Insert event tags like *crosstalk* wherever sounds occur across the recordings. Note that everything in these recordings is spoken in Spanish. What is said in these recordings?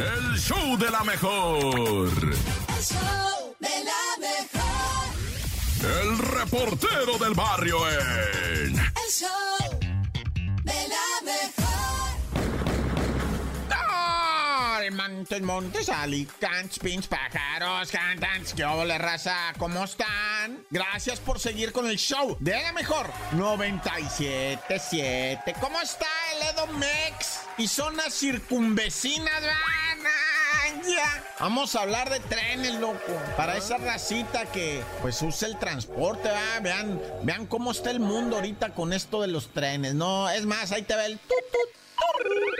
El show de la mejor. El show de la mejor. El reportero del barrio en. El show de la mejor. ¡Ay, Montes, montes, alicantes, pins, pájaros, cantantes, ¿qué ole, raza? ¿Cómo están? Gracias por seguir con el show de la mejor 97.7. ¿Cómo está el Edomex? Y zonas circunvecinas, van. Vamos a hablar de trenes, loco. Para esa racita que pues usa el transporte, ¿va? Vean, vean cómo está el mundo ahorita con esto de los trenes. No, es más, ahí te ve el tut, tut.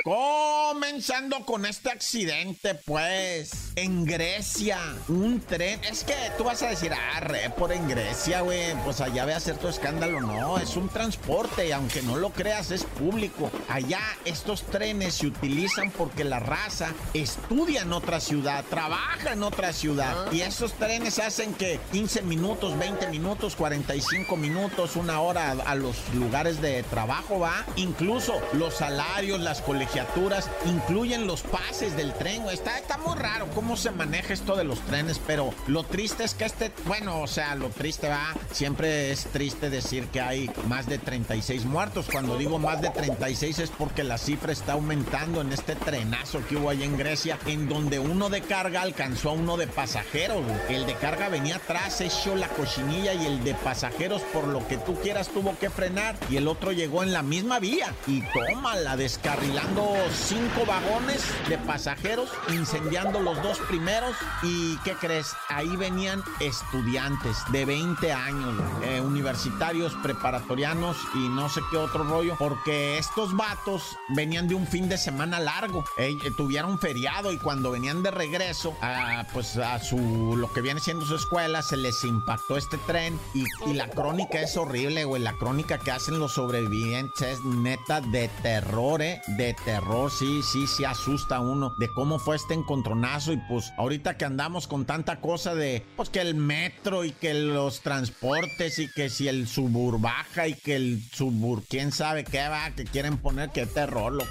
Comenzando con este accidente, pues, en Grecia, un tren. Es que tú vas a decir, ah, re, por en Grecia, güey, pues allá ve a hacer tu escándalo. No, es un transporte y aunque no lo creas, es público. Allá estos trenes se utilizan porque la raza estudia en otra ciudad, trabaja en otra ciudad. Y esos trenes hacen que 15 minutos, 20 minutos, 45 minutos, una hora a, a los lugares de trabajo va. Incluso los salarios, las colegiaturas, incluyen los pases del tren. Está, está muy raro cómo se maneja esto de los trenes, pero lo triste es que este, bueno, o sea, lo triste va, siempre es triste decir que hay más de 36 muertos. Cuando digo más de 36 es porque la cifra está aumentando en este trenazo que hubo ahí en Grecia, en donde uno de carga alcanzó a uno de pasajeros. El de carga venía atrás, echó la cochinilla y el de pasajeros, por lo que tú quieras, tuvo que frenar y el otro llegó en la misma vía y tómala, descarrilando cinco vagones de pasajeros, incendiando los dos primeros. ¿Y qué crees? Ahí venían estudiantes de 20 años, eh, universitarios, preparatorianos y no sé qué otro rollo, porque estos vatos venían de un fin de semana largo, eh, tuvieron feriado y cuando venían de regreso, a, pues a su, lo que viene siendo su escuela, se les impactó este tren y, y la crónica es horrible, güey, la crónica que hacen los sobrevivientes es neta de terror, eh, de terror, sí, sí, sí asusta uno de cómo fue este encontronazo y pues ahorita que andamos con tanta cosa de, pues que el metro y que los transportes y que si el suburbaja y que el subur, quién sabe qué va, que quieren poner, qué terror, lo...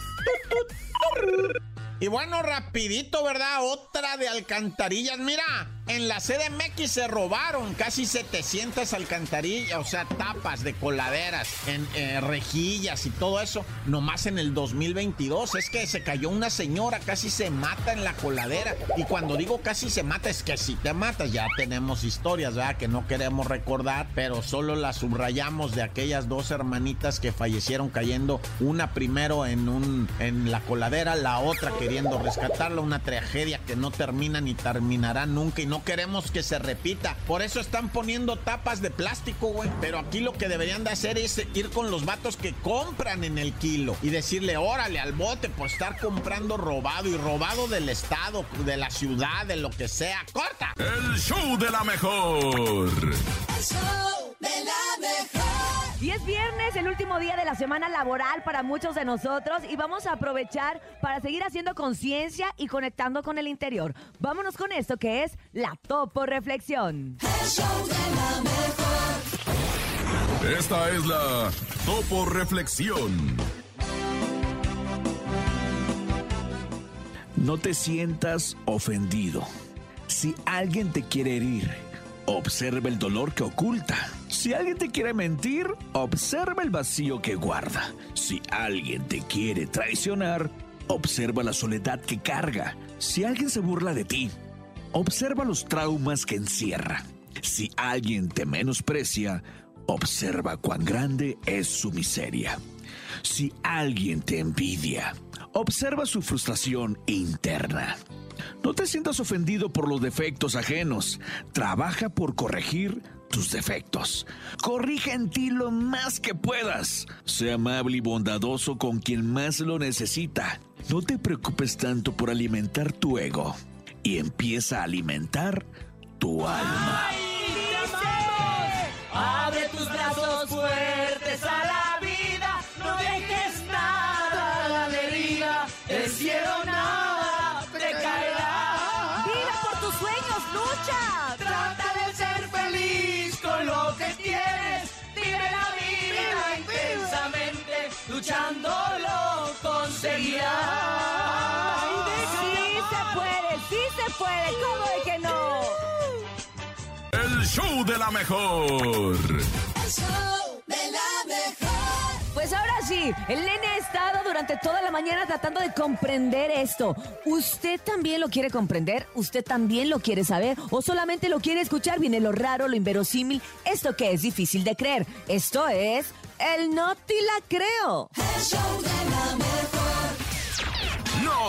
Y bueno, rapidito, ¿verdad? Otra de alcantarillas. Mira, en la CDMX se robaron casi 700 alcantarillas, o sea, tapas de coladeras, en eh, rejillas y todo eso, nomás en el 2022. Es que se cayó una señora, casi se mata en la coladera. Y cuando digo casi se mata, es que si te matas, ya tenemos historias, ¿verdad? Que no queremos recordar, pero solo las subrayamos de aquellas dos hermanitas que fallecieron cayendo, una primero en, un, en la coladera, la otra queriendo rescatarla, una tragedia que no termina ni terminará nunca y no queremos que se repita. Por eso están poniendo tapas de plástico, güey. Pero aquí lo que deberían de hacer es ir con los vatos que compran en el kilo y decirle, órale al bote por estar comprando robado y robado del estado, de la ciudad, de lo que sea. ¡Corta! El show de la mejor. El show de la mejor. Y es viernes, el último día de la semana laboral para muchos de nosotros y vamos a aprovechar para seguir haciendo conciencia y conectando con el interior. Vámonos con esto que es la Topo Reflexión. El show de la mejor. Esta es la Topo Reflexión. No te sientas ofendido. Si alguien te quiere herir, observa el dolor que oculta. Si alguien te quiere mentir, observa el vacío que guarda. Si alguien te quiere traicionar, observa la soledad que carga. Si alguien se burla de ti, observa los traumas que encierra. Si alguien te menosprecia, observa cuán grande es su miseria. Si alguien te envidia, observa su frustración interna. No te sientas ofendido por los defectos ajenos. Trabaja por corregir tus defectos. Corrige en ti lo más que puedas. Sé amable y bondadoso con quien más lo necesita. No te preocupes tanto por alimentar tu ego y empieza a alimentar tu alma. Abre tus brazos fuertes a la puede, ¿cómo de que no? El show de la mejor. El show de la mejor. Pues ahora sí, el nene ha estado durante toda la mañana tratando de comprender esto. ¿Usted también lo quiere comprender? ¿Usted también lo quiere saber? ¿O solamente lo quiere escuchar? Viene lo raro, lo inverosímil, esto que es difícil de creer. Esto es el no te la creo. El show de la mejor.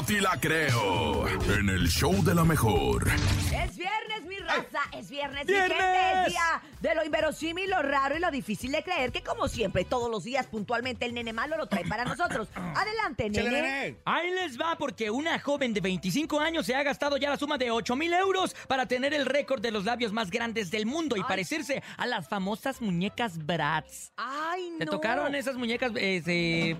No la creo. En el show de la mejor. Es viernes, es viernes, ¡Viernes! gente, es día de lo inverosímil, lo raro y lo difícil de creer, que como siempre, todos los días puntualmente el nene malo lo trae para nosotros. *coughs* Adelante, nene. Ahí les va porque una joven de 25 años se ha gastado ya la suma de 8 mil euros para tener el récord de los labios más grandes del mundo y Ay. parecerse a las famosas muñecas Bratz. Ay, no. ¿Te tocaron esas muñecas? eh,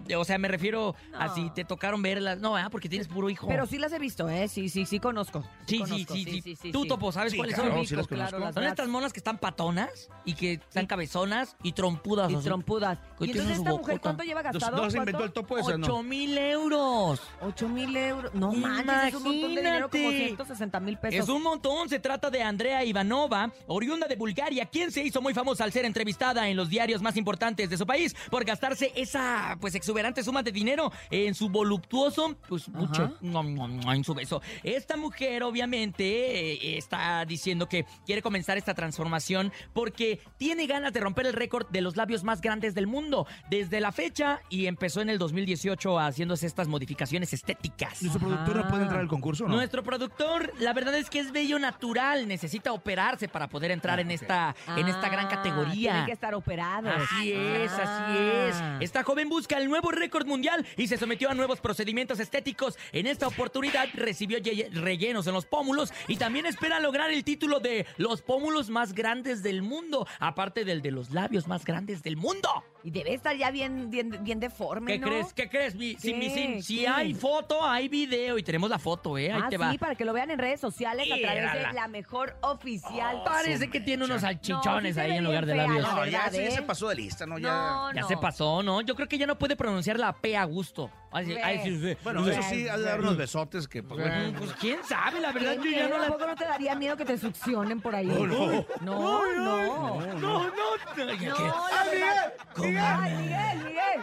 se- o sea, me refiero No. así, ¿te tocaron verlas? No, ¿verdad? Porque tienes puro hijo. Pero sí las he visto, ¿eh? Sí, sí, sí conozco. Sí, sí, conozco, sí, sí. Tú, Topo, ¿sabes cuáles claro, son? sí las claro, conozco. las Son Bratz. estas monas que están patonas y que están cabezonas y trompudas. Y así. trompudas. ¿Y entonces esta mujer cuánto lleva gastado? ¿No se inventó el topo ese, no? 8 mil euros. 8 mil euros. No manches, es un montón de dinero, como Imagínate. 160 mil pesos. Es un montón. Se trata de Andrea Ivanova, oriunda de Bulgaria, quien se hizo muy famosa al ser entrevistada en los diarios más importantes de su país por gastarse esa pues exuberante suma de dinero en su voluptuoso, pues mucho, no, no, no, en su beso. Esta mujer obviamente eh, está diciendo que quiere comenzar esta transformación porque tiene ganas de romper el récord de los labios más grandes del mundo desde la fecha y empezó en el 2018 haciéndose estas modificaciones estéticas. ¿Nuestro productor no puede entrar al concurso no? Nuestro productor, la verdad es que es bello natural, necesita operarse para poder entrar en esta en esta gran Ah, categoría. Tienen que estar operados. Así es, así Ah. es. Esta joven busca el nuevo récord mundial y se sometió a nuevos procedimientos estéticos. En esta oportunidad recibió rellenos en los pómulos y también espera lograr el título de los pómulos más grandes del mundo, aparte del de los labios más grandes del mundo. Y debe estar ya bien, bien, bien deforme, ¿Qué ¿no? crees? ¿Qué crees? Mi- si, ¿Qué? mi- si- si ¿Qué? hay foto, hay video y tenemos la foto, ¿eh? Ahí ah, te sí, va. para que lo vean en redes sociales a través Mírala. de la mejor oficial. Parece que tiene unos No, salchichones sí se ahí ve en lugar de bien fea, labios. la No, ya, verdad, sí, ¿eh? se pasó de lista, ¿no? Ya. No, Ya no. se pasó, ¿no? Yo creo que ya no puede pronunciar la P a gusto. Así, Ve. ay, sí, sí. Bueno, eso sí, ha de dar unos besotes que, pues, bueno. Pues quién sabe, la verdad, ¿Qué yo ya no la... ¿A poco no te daría miedo que te succionen por ahí? No, no. no. No, No, no, la verdad. Ay, Miguel, Miguel.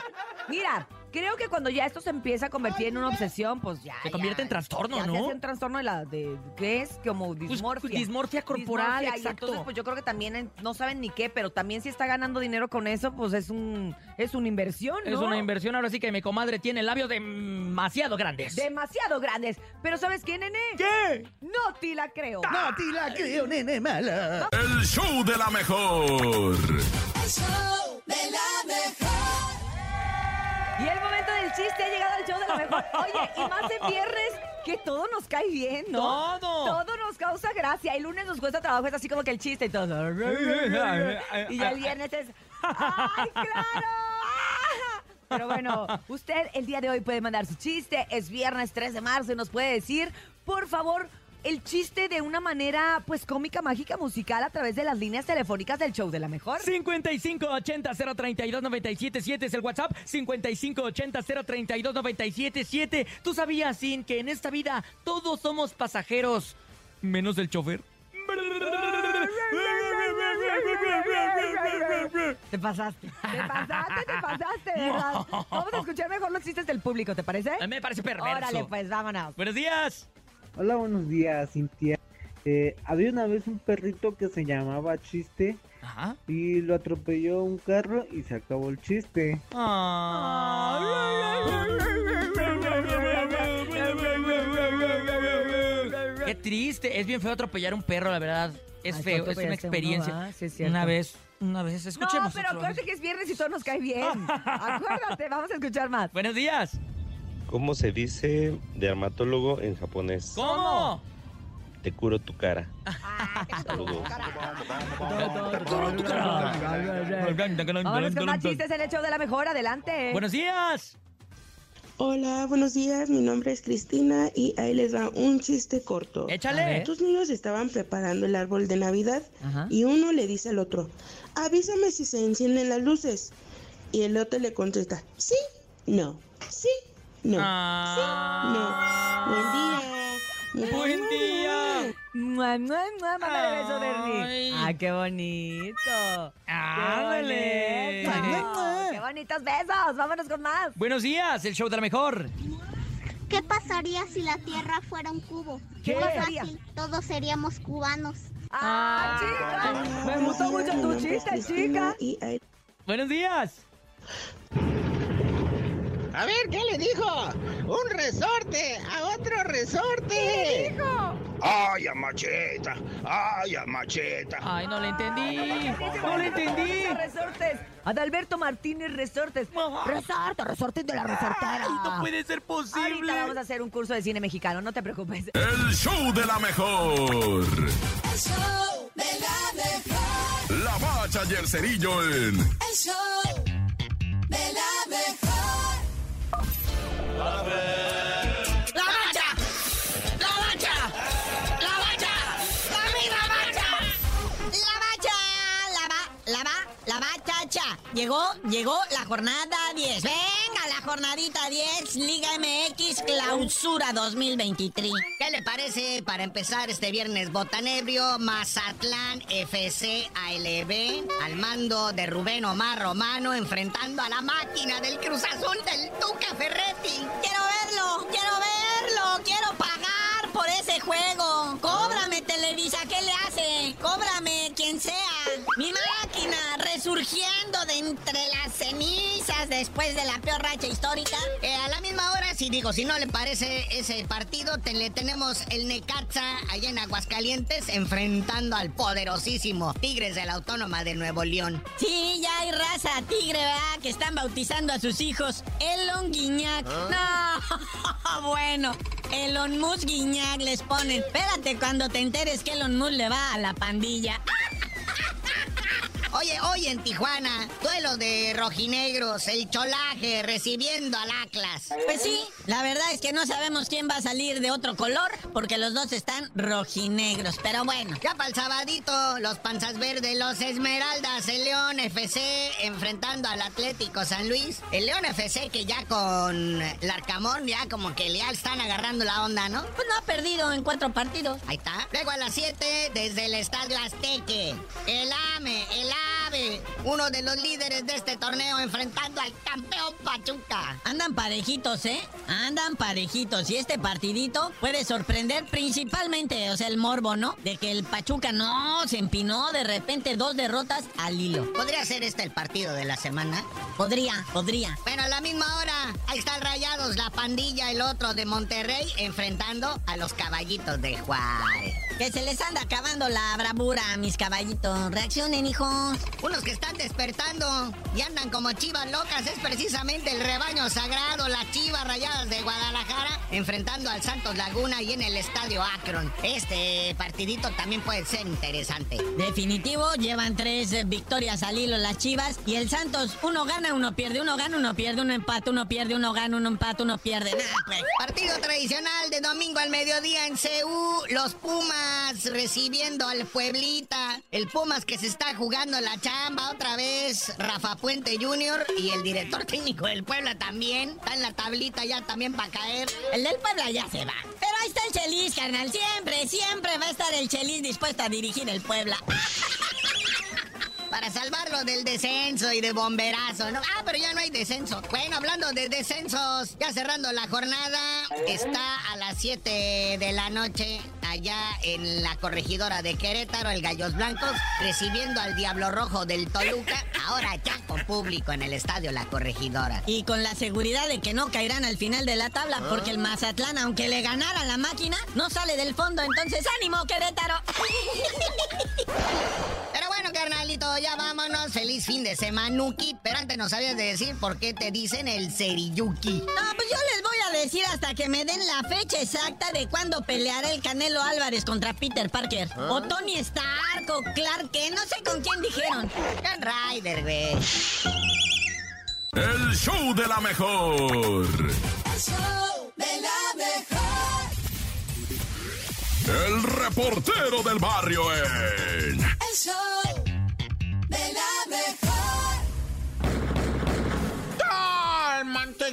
Mira, creo que cuando ya esto se empieza a convertir en una obsesión, pues ya. Se convierte ya, en trastorno, ya ¿no? Se hace un trastorno de la. De, ¿Qué es? Como Pues, dismorfia. pues, dismorfia corporal, Dismorfia, y exacto. entonces, pues yo creo que también en- no saben ni qué, pero también si está ganando dinero con eso, pues es un es una inversión, ¿no? Es una inversión, ahora sí que mi comadre tiene labios demasiado grandes. Demasiado grandes. Pero ¿sabes qué, nene? ¿Qué? No te la creo. No, te la creo, nene mala. El show de la mejor. El show de la mejor. Y el momento del chiste ha llegado al show de la mejor. Oye, y más en viernes, que todo nos cae bien, ¿no? Todo. Todo nos causa gracia. El lunes nos cuesta trabajo, es así como que el chiste y todo. Y ya el viernes es. ¡Ay, claro! Pero bueno, usted el día de hoy puede mandar su chiste. Es viernes 3 de marzo y nos puede decir, por favor, el chiste de una manera, pues, cómica, mágica, musical a través de las líneas telefónicas del show de la mejor. 5580-032-977 es el WhatsApp. 5580-032-977. ¿Tú sabías, Sin, que en esta vida todos somos pasajeros, menos el chofer? Te pasaste, te pasaste, te pasaste, de ¿verdad? *laughs* Vamos a escuchar mejor los chistes del público, ¿te parece? Me parece perverso. Órale, pues, vámonos. Buenos días. Hola, buenos días, Cintia. Eh, había una vez un perrito que se llamaba Chiste Ajá. y lo atropelló un carro y se acabó el chiste. Qué triste. Es bien feo atropellar un perro, la verdad. Es Ay, feo, ¿cuánto es una uno, experiencia. Sí, es una vez, una vez. Escuchemos. no, pero acuérdate que es viernes y todo nos cae bien. *laughs* Acuérdate, vamos a escuchar más. Buenos días. ¿Cómo se dice dermatólogo en japonés? ¿Cómo? Te curo tu cara. Saludos. Vámonos con más chistes en el show de la mejor, adelante. Buenos días. Hola, buenos días. Mi nombre es Cristina y ahí les va un chiste corto. Échale. Dos niños estaban preparando el árbol de Navidad Ajá. y uno le dice al otro, avísame si se encienden las luces. Y el otro le contesta, sí, no, sí, no, Ah. sí, no. Buen día. Buen día. Mua, mua, mua. Mándale beso, Bernie. Ay. Ah, qué bonito. Ándale. Qué bonito. Qué bonitos besos. Vámonos con más. Buenos días, el show de la mejor. ¿Qué pasaría si la Tierra fuera un cubo? ¿Qué Muy pasaría? fácil, todos seríamos cubanos. Ah, chica. Me gustó mucho tu chiste, chica. Buenos días. A ver, ¿qué le dijo? Un resorte a otro resorte. ¡Ay, a macheta! ¡Ay, a macheta! Ay, no le entendí. No le entendí. Resortes. Adalberto Martínez Resortes. Resorte, resortes de la resortera. Ay, no puede ser posible. Ahorita vamos a hacer un curso de cine mexicano, no te preocupes. El show de la mejor. El show de la mejor. La bacha y el cerillo en El show ¡La bacha! ¡La bacha! ¡La bacha! ¡La misma bacha! La bacha, la va, la va, la bachacha. Llegó, llegó la jornada 10. Venga, la jornadita 10, Liga MX Clausura 2023. ¿Qué le parece para empezar este viernes botanebrio? Mazatlán FC ALB al mando de Rubén Omar Romano enfrentando a la máquina del Cruz Azul del Tuca Ferretti. Quiero verlo, quiero verlo, quiero pagar por ese juego. Cóbrame Televisa, ¿qué le hace? Cóbrame quien sea. Mi máquina resurgiendo de entre las cenizas después de la peor racha histórica. Eh, a la misma hora, si digo, si no le parece ese partido, te- le tenemos el Necaxa allá en Aguascalientes enfrentando al poderosísimo Tigres de la Autónoma de Nuevo León. Sí, ya hay raza tigre, ¿verdad? Que están bautizando a sus hijos Elon Guiñac. No, *laughs* bueno. Elon Musk Guiñac les ponen. Espérate cuando te enteres que Elon Musk le va a la pandilla. Oye, hoy en Tijuana, duelo de rojinegros, el cholaje recibiendo al Atlas. Pues sí, la verdad es que no sabemos quién va a salir de otro color, porque los dos están rojinegros. Pero bueno, ya para el sabadito, los panzas verdes, los Esmeraldas, el León FC enfrentando al Atlético San Luis. El León FC que ya con Larcamón ya como que ya están agarrando la onda, ¿no? Pues no ha perdido en cuatro partidos. Ahí está. Luego a las 7 desde el Estadio Azteque. El AME, el AVE, uno de los líderes de este torneo enfrentando al campeón Pachuca. Andan parejitos, ¿eh? Andan parejitos. Y este partidito puede sorprender principalmente, o sea, el morbo, ¿no? De que el Pachuca no se empinó de repente dos derrotas al hilo. ¿Podría ser este el partido de la semana? Podría, podría. Bueno, a la misma hora, ahí están Rayados, la pandilla, el otro de Monterrey, enfrentando a los caballitos de Juárez. Que se les anda acabando la bravura, mis caballitos. Reaccionen, hijos. Unos que están despertando y andan como chivas locas es precisamente el rebaño sagrado, las chivas rayadas de Guadalajara, enfrentando al Santos Laguna y en el estadio Akron. Este partidito también puede ser interesante. Definitivo, llevan tres victorias al hilo las chivas y el Santos, uno gana, uno pierde, uno gana, uno pierde, uno empata, uno pierde, uno gana, uno empata, uno pierde. Nada, pues. Partido tradicional de domingo al mediodía en CU, los Pumas recibiendo al Pueblita. El Pumas que se está jugando la chamba otra vez, Rafa Puente Jr. y el director técnico del Puebla también. Está en la tablita ya también para caer. El del Puebla ya se va. Pero ahí está el Chelis, carnal. Siempre, siempre va a estar el Chelis dispuesto a dirigir el Puebla. *laughs* Para salvarlo del descenso y de bomberazo, ¿no? Ah, pero ya no hay descenso. Bueno, hablando de descensos, ya cerrando la jornada, está a las 7 de la noche allá en la corregidora de Querétaro, el Gallos Blancos, recibiendo al Diablo Rojo del Toluca, ahora ya con público en el estadio La Corregidora. Y con la seguridad de que no caerán al final de la tabla, porque el Mazatlán, aunque le ganara la máquina, no sale del fondo, entonces ánimo, Querétaro. Pero carnalito, ya vámonos. Feliz fin de semana, Nuki. Pero antes nos sabías de decir por qué te dicen el Seriyuki. No, pues yo les voy a decir hasta que me den la fecha exacta de cuándo peleará el Canelo Álvarez contra Peter Parker. O Tony Stark o Clark Kent, no sé con quién dijeron. John Ryder, güey. El show de la mejor. El show de la mejor. El reportero del barrio en El show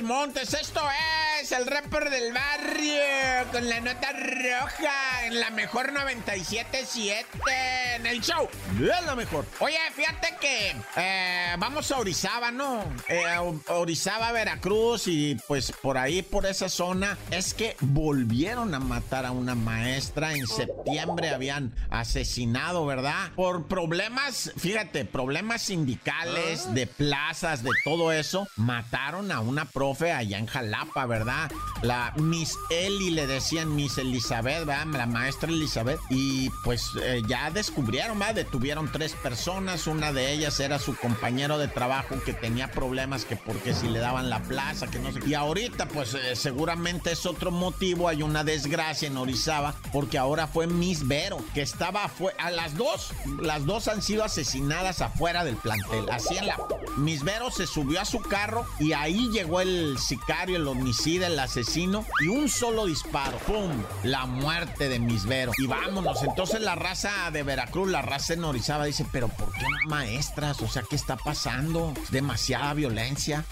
Montes, esto el rapper del barrio con la nota roja en la mejor 97.7 en el show. Es la mejor. Oye, fíjate que eh, vamos a Orizaba, ¿no? Eh, Orizaba, Veracruz y pues por ahí, por esa zona, es que volvieron a matar a una maestra. En septiembre habían asesinado, ¿verdad? Por problemas, fíjate, problemas sindicales, de plazas, de todo eso, mataron a una profe allá en Jalapa, ¿verdad? La Miss Eli le decían Miss Elizabeth, ¿verdad? La maestra Elizabeth. Y pues eh, ya descubrieron, ¿verdad? Detuvieron tres personas. Una de ellas era su compañero de trabajo que tenía problemas que porque si le daban la plaza, que no sé. Y ahorita, pues eh, seguramente es otro motivo. Hay una desgracia en Orizaba porque ahora fue Miss Vero, que estaba a las dos, las dos han sido asesinadas afuera del plantel. Así en la Miss Vero se subió a su carro y ahí llegó el sicario, el homicida, el asesino y un solo disparo, ¡pum! La muerte de Misvero. Y vámonos, entonces la raza de Veracruz, la raza en Orizaba dice, pero ¿por qué maestras? O sea, ¿qué está pasando? Demasiada violencia.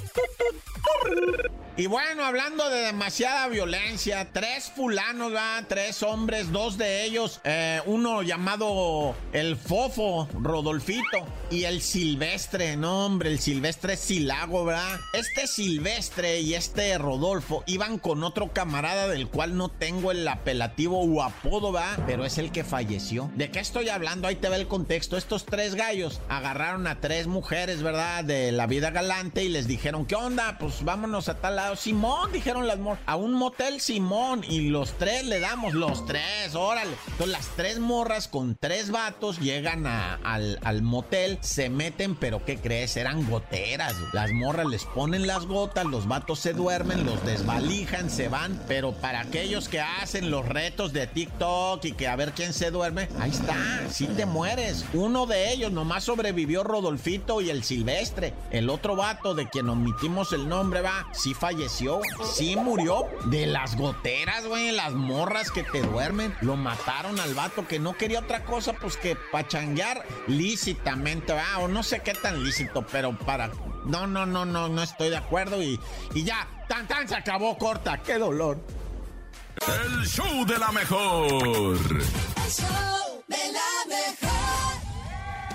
Y bueno, hablando de demasiada violencia, tres fulanos, ¿va? tres hombres, dos de ellos, eh, uno llamado el Fofo, Rodolfito, y el Silvestre, no hombre, el Silvestre Silago, ¿verdad? Este Silvestre y este Rodolfo iban con otro camarada del cual no tengo el apelativo o apodo, ¿va? Pero es el que falleció. ¿De qué estoy hablando? Ahí te ve el contexto. Estos tres gallos agarraron a tres mujeres, ¿verdad? De la vida galante y les dijeron, ¿qué onda? Pues vámonos a tal Simón, dijeron las morras. A un motel Simón. Y los tres le damos, los tres, órale. Entonces las tres morras con tres vatos llegan al, al, motel, se meten, pero ¿qué crees? Eran goteras. Las morras les ponen las gotas, los vatos se duermen, los desvalijan, se van. Pero para aquellos que hacen los retos de TikTok y que a ver quién se duerme, ahí está, si te mueres. Uno de ellos nomás sobrevivió Rodolfito y el Silvestre. El otro vato de quien omitimos el nombre va, sí falló falleció, sí murió de las goteras, güey, las morras que te duermen. Lo mataron al vato que no quería otra cosa, pues que pachanguear lícitamente, va, o no sé qué tan lícito, pero para. No, no, no, no, no estoy de acuerdo y, y ya, tan tan se acabó corta, qué dolor. El show de la mejor. El show de la mejor.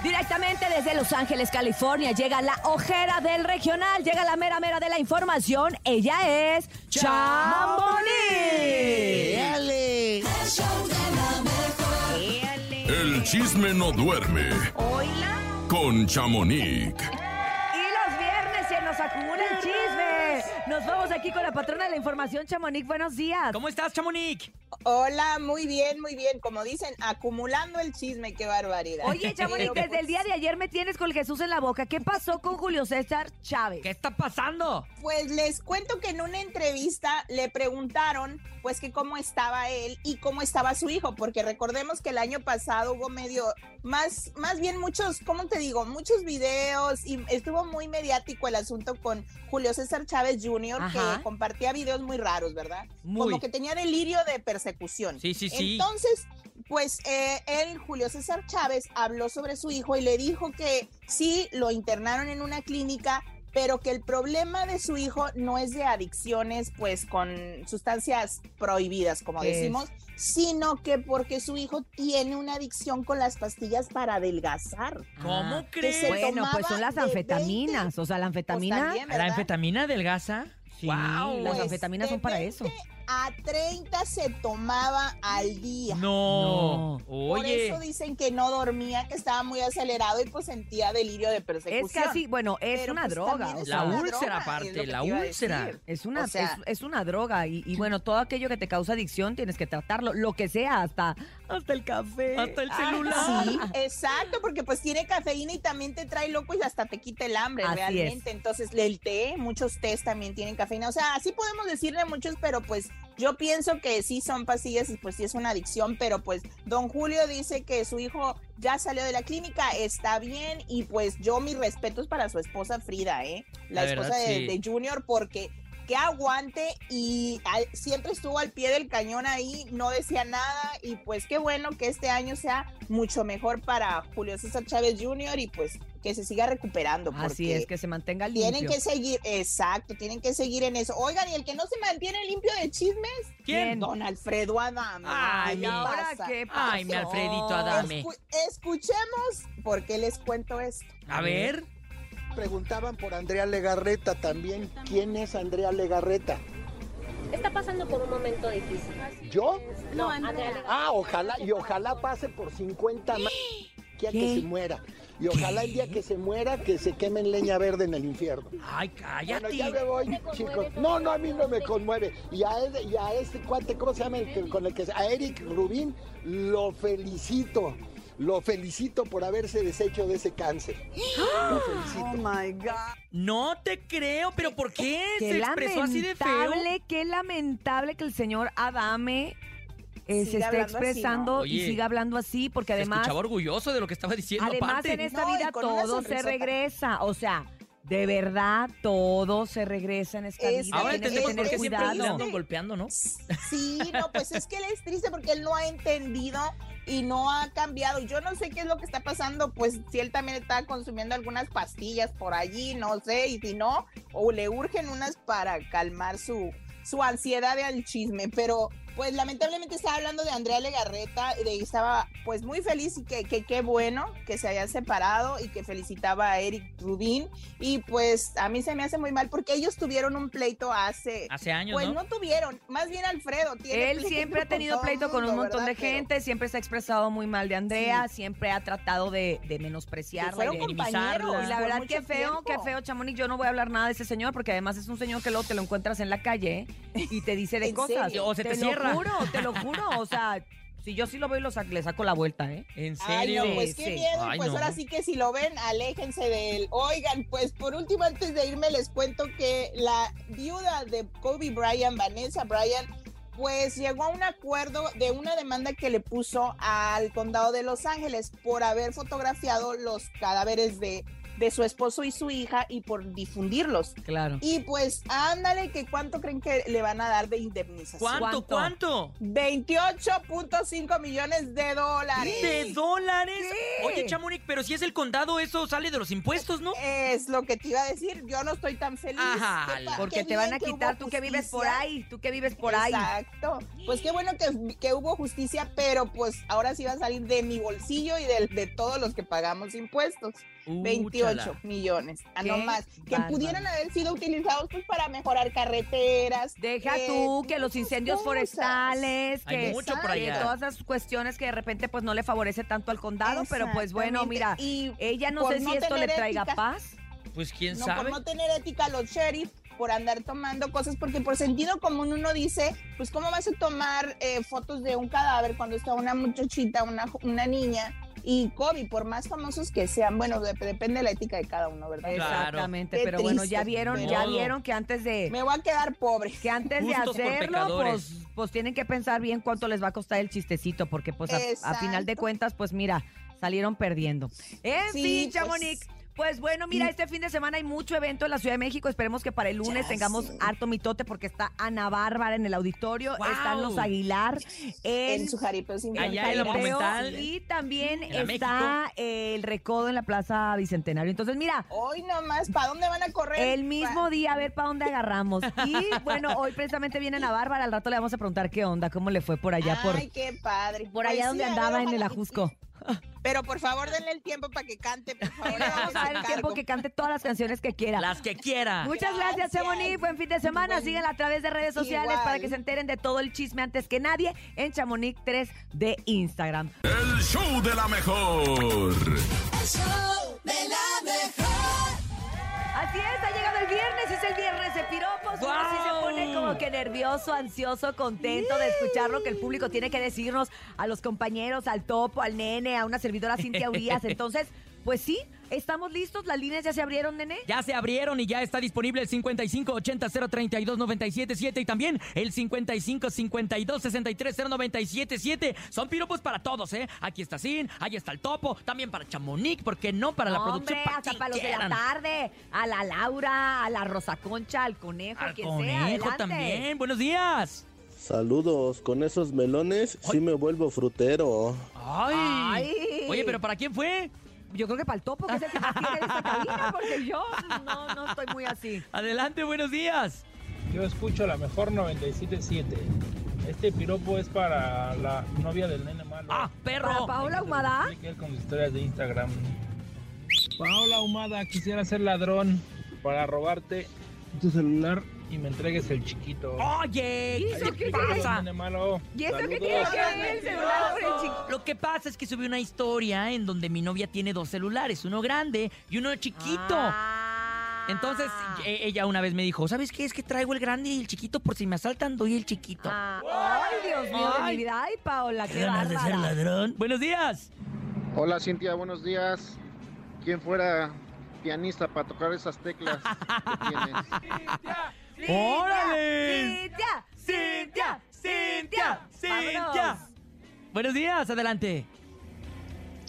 Directamente desde Los Ángeles, California, llega la ojera del regional, llega la mera mera de la información. Ella es Chamonix. El chisme no duerme. Hola. Con Chamonix. Y los viernes se nos acumula el chisme. Nos vamos aquí con la patrona de la información, Chamonix. Buenos días. ¿Cómo estás, Chamonix? Hola, muy bien, muy bien. Como dicen, acumulando el chisme, qué barbaridad. Oye, Chamonix, desde el día de ayer me tienes con el Jesús en la boca. ¿Qué pasó con Julio César Chávez? ¿Qué está pasando? Pues les cuento que en una entrevista le preguntaron, pues, que cómo estaba él y cómo estaba su hijo, porque recordemos que el año pasado hubo medio, más, más bien muchos, ¿cómo te digo? Muchos videos y estuvo muy mediático el asunto con Julio César Chávez Jr., que compartía videos muy raros, ¿verdad? Como que tenía delirio de persecución. Sí, sí, sí. Entonces, pues eh, él, Julio César Chávez, habló sobre su hijo y le dijo que sí, lo internaron en una clínica, pero que el problema de su hijo no es de adicciones, pues con sustancias prohibidas, como decimos, sino que porque su hijo tiene una adicción con las pastillas para adelgazar. ¿Cómo crees? Bueno, pues son las anfetaminas, o sea, la anfetamina. ¿La anfetamina adelgaza? Sí, wow. las anfetaminas son para eso a 30 se tomaba al día. No. Oye. Por eso dicen que no dormía, que estaba muy acelerado y pues sentía delirio de persecución. Es casi, bueno, es una pues, droga. la úlcera aparte, la úlcera. Es una, es, una droga y, bueno, todo aquello que te causa adicción tienes que tratarlo, lo que sea, hasta, hasta el café. Hasta el ah, celular. sí, exacto, porque pues tiene cafeína y también te trae loco y hasta te quita el hambre realmente. Entonces, el té, muchos tés también tienen cafeína. O sea, así podemos decirle muchos, pero pues yo pienso que sí son pastillas y pues sí es una adicción, pero pues don Julio dice que su hijo ya salió de la clínica, está bien y pues yo mis respetos para su esposa Frida, ¿eh? La, esposa de, Junior, porque que aguante y al- siempre estuvo al pie del cañón ahí, no decía nada y pues qué bueno que este año sea mucho mejor para Julio César Chávez Jr. y pues que se siga recuperando. Así es, que se mantenga limpio. Tienen que seguir, exacto, tienen que seguir en eso. Oigan, y el que no se mantiene limpio de chismes, ¿Quién? Don Alfredo Adame. Ay, ¿Qué mi- ¿Ahora pasa? qué Ay, mi? Alfredito Adame. Escu- escuchemos por qué les cuento esto. A ver. Preguntaban por Andrea Legarreta también. ¿Quién es Andrea Legarreta? Está pasando por un momento difícil. ¿Yo? No, Andrea. Ah, ojalá, y ojalá pase por 50 más. Que se muera. Y ojalá el día que se muera, que se queme en leña verde en el infierno. Ay, Bueno, cállate. ya me voy, ¿Te conmueve chicos. eso? No, no, a mí no me conmueve. Y a, él- y a este cuate, ¿cómo se llama? El que- con el que a Eric Rubín, lo felicito. Lo felicito por haberse deshecho de ese cáncer. Lo *gasps* felicito. Oh my God. No te creo, pero ¿por qué Qué se expresó así de feo? qué lamentable que el señor Adame eh, se esté hablando así, ¿no? expresando y Oye, siga hablando así, porque Se además, escuchaba orgulloso de lo que estaba diciendo además aparte. en esta No, vida todo se regresa. O sea, de verdad todo se regresa en esta Es vida. Ahora que entendemos por tener qué siempre le cuidado. golpeando, ¿no? Sí, no, pues es que él es triste porque él no ha entendido y no ha cambiado. Yo no sé qué es lo que está pasando, pues si él también está consumiendo algunas pastillas por allí, no sé, y si no, o le urgen unas para calmar su, su ansiedad al chisme, pero pues lamentablemente estaba hablando de Andrea Legarreta y de ahí estaba pues muy feliz y que que qué bueno que se hayan separado y que felicitaba a Eric Rubin y pues a mí se me hace muy mal porque ellos tuvieron un pleito hace Hace años, pues ¿no? no tuvieron, más bien Alfredo tiene Él siempre ha tenido pleito con un montón de gente, siempre se ha expresado muy mal de Andrea, siempre ha tratado de, de menospreciarla y de minimizarla. Y la verdad, qué feo, tiempo. qué feo, Chamonix. Yo no voy a hablar nada de ese señor porque además es un señor que luego te lo encuentras en la calle y te dice de *laughs* ¿En cosas. serio? O se te cierra. Juro, te lo juro. O sea, si yo sí lo veo y lo sac- le saco la vuelta, ¿eh? ¿En Ay, serio? no, pues Sí, qué miedo. Ay, pues no. ahora sí que si lo ven, aléjense de él. Oigan, pues por último, antes de irme, les cuento que la viuda de Kobe Bryant, Vanessa Bryant, pues llegó a un acuerdo de una demanda que le puso al condado de Los Ángeles por haber fotografiado los cadáveres de, de su esposo y su hija y por difundirlos. Claro. Y pues ándale, que cuánto creen que le van a dar de indemnización. ¿Cuánto? ¿Cuánto? ¿Cuánto? 28.5 millones de dólares. ¿De dólares? ¿Qué? Oye, Chamonix, pero si es el condado, eso sale de los impuestos, ¿no? Es lo que te iba a decir. Yo no estoy tan feliz. Ajá, Porque te van a quitar tú que vives por ahí, tú que vives por ahí. Exacto. Pues qué bueno que, que hubo justicia, pero pues ahora sí va a salir de mi bolsillo y del- de, todos los que pagamos impuestos. 28 Úchala. millones. A Qué no más. Que bárbaro. pudieran haber sido utilizados pues para mejorar carreteras. Deja eh, tú que los incendios cosas. forestales, Hay que, mucho por que allá. todas esas cuestiones que de repente pues no le favorece tanto al condado, pero pues bueno, mira, Y ella no sé si no esto le traiga ética, paz. Pues quién no, sabe. por no tener ética los sheriff, por andar tomando cosas, porque por sentido común uno dice, pues cómo vas a tomar eh, fotos de un cadáver cuando está una muchachita, una, una niña, y Kobe, por más famosos que sean, bueno, de- depende de la ética de cada uno, ¿verdad? Exactamente, Qué pero bueno, ya vieron, pero- ya vieron que antes de Me voy a quedar pobre. que antes de Justos hacerlo, pues, pues tienen que pensar bien cuánto les va a costar el chistecito, porque pues a, a final de cuentas, pues mira, salieron perdiendo. En Sí, fin, pues. Chamonix. Pues bueno, mira, este fin de semana hay mucho evento en la Ciudad de México. Esperemos que para el lunes tengamos harto mitote porque está Ana Bárbara en el auditorio, ¡Guau! están los Aguilar en, En su jaripeo sin Allá en la y también En está el recodo en la Plaza Bicentenario. Entonces, mira, Hoy nomás, ¿para dónde van a correr? el mismo Pa- día, a ver para dónde agarramos. Y *laughs* bueno, hoy precisamente viene Ana Bárbara. Al rato le vamos a preguntar qué onda, cómo le fue por allá, por, Ay, qué padre. por Pues allá donde ver, andaba en el Ajusco. Pero por favor, denle el tiempo para que cante, por favor. Le vamos a dar el tiempo que cante todas las canciones que quiera. Las que quiera. Muchas gracias. Chamonix. Buen fin de semana. Buen- Síguela a través de redes sociales Igual. para que se enteren de todo el chisme antes que nadie en Chamonix 3 de Instagram. El show de la mejor. El show de la mejor. Así es, ha llegado el viernes, es el viernes de piropos. Uno así se pone como que nervioso, ansioso, contento de escuchar lo que el público tiene que decirnos a los compañeros, al topo, al nene, a una servidora Cintia Urias. *laughs* Entonces, pues sí, estamos listos. Las líneas ya se abrieron, nene. Ya se abrieron y ya está disponible el 5580-032-977 y también el 5552-630977. Son piropos para todos, ¿eh? Aquí está Sin, ahí está el Topo, también para Chamonix, ¿por qué no? Para la Hombre, producción. para hasta para los de la tarde. A la Laura, a la Rosa Concha, al conejo, Al quien sea. conejo adelante. también. Buenos días. Saludos, con esos melones sí me vuelvo frutero. Ay. Ay. Oye, pero ¿para quién fue? Yo creo que para el topo, que es el que más tiene en esta cabina, porque yo no, no estoy muy así. Adelante, buenos días. Yo escucho la mejor 977. Este piropo es para la novia del nene malo. ¡Ah, perro! ¿Para Paola Humada? Con historias de Instagram. Paola Humada, quisiera ser ladrón para robarte tu celular y me entregues el chiquito. Oye, ¿Y eso qué pasa? Malo. ¿Y eso qué tiene que ver el celular con el chico? Lo que pasa es que subí una historia en donde mi novia tiene dos celulares, uno grande y uno chiquito. Ah. Entonces e- ella una vez me dijo, ¿sabes qué? Es que traigo el grande y el chiquito por si me asaltan doy el chiquito. Ah, Ay, Dios mío, de Ay. mi vida. Ay, Paola, qué ganas de ser ladrón. Buenos días. Hola Cintia, buenos días. ¿Quién fuera pianista para tocar esas teclas que tienes? *laughs* ¡Órale! ¡Cintia! ¡Cintia! ¡Cintia! ¡Cintia! Vámonos. Buenos días, adelante.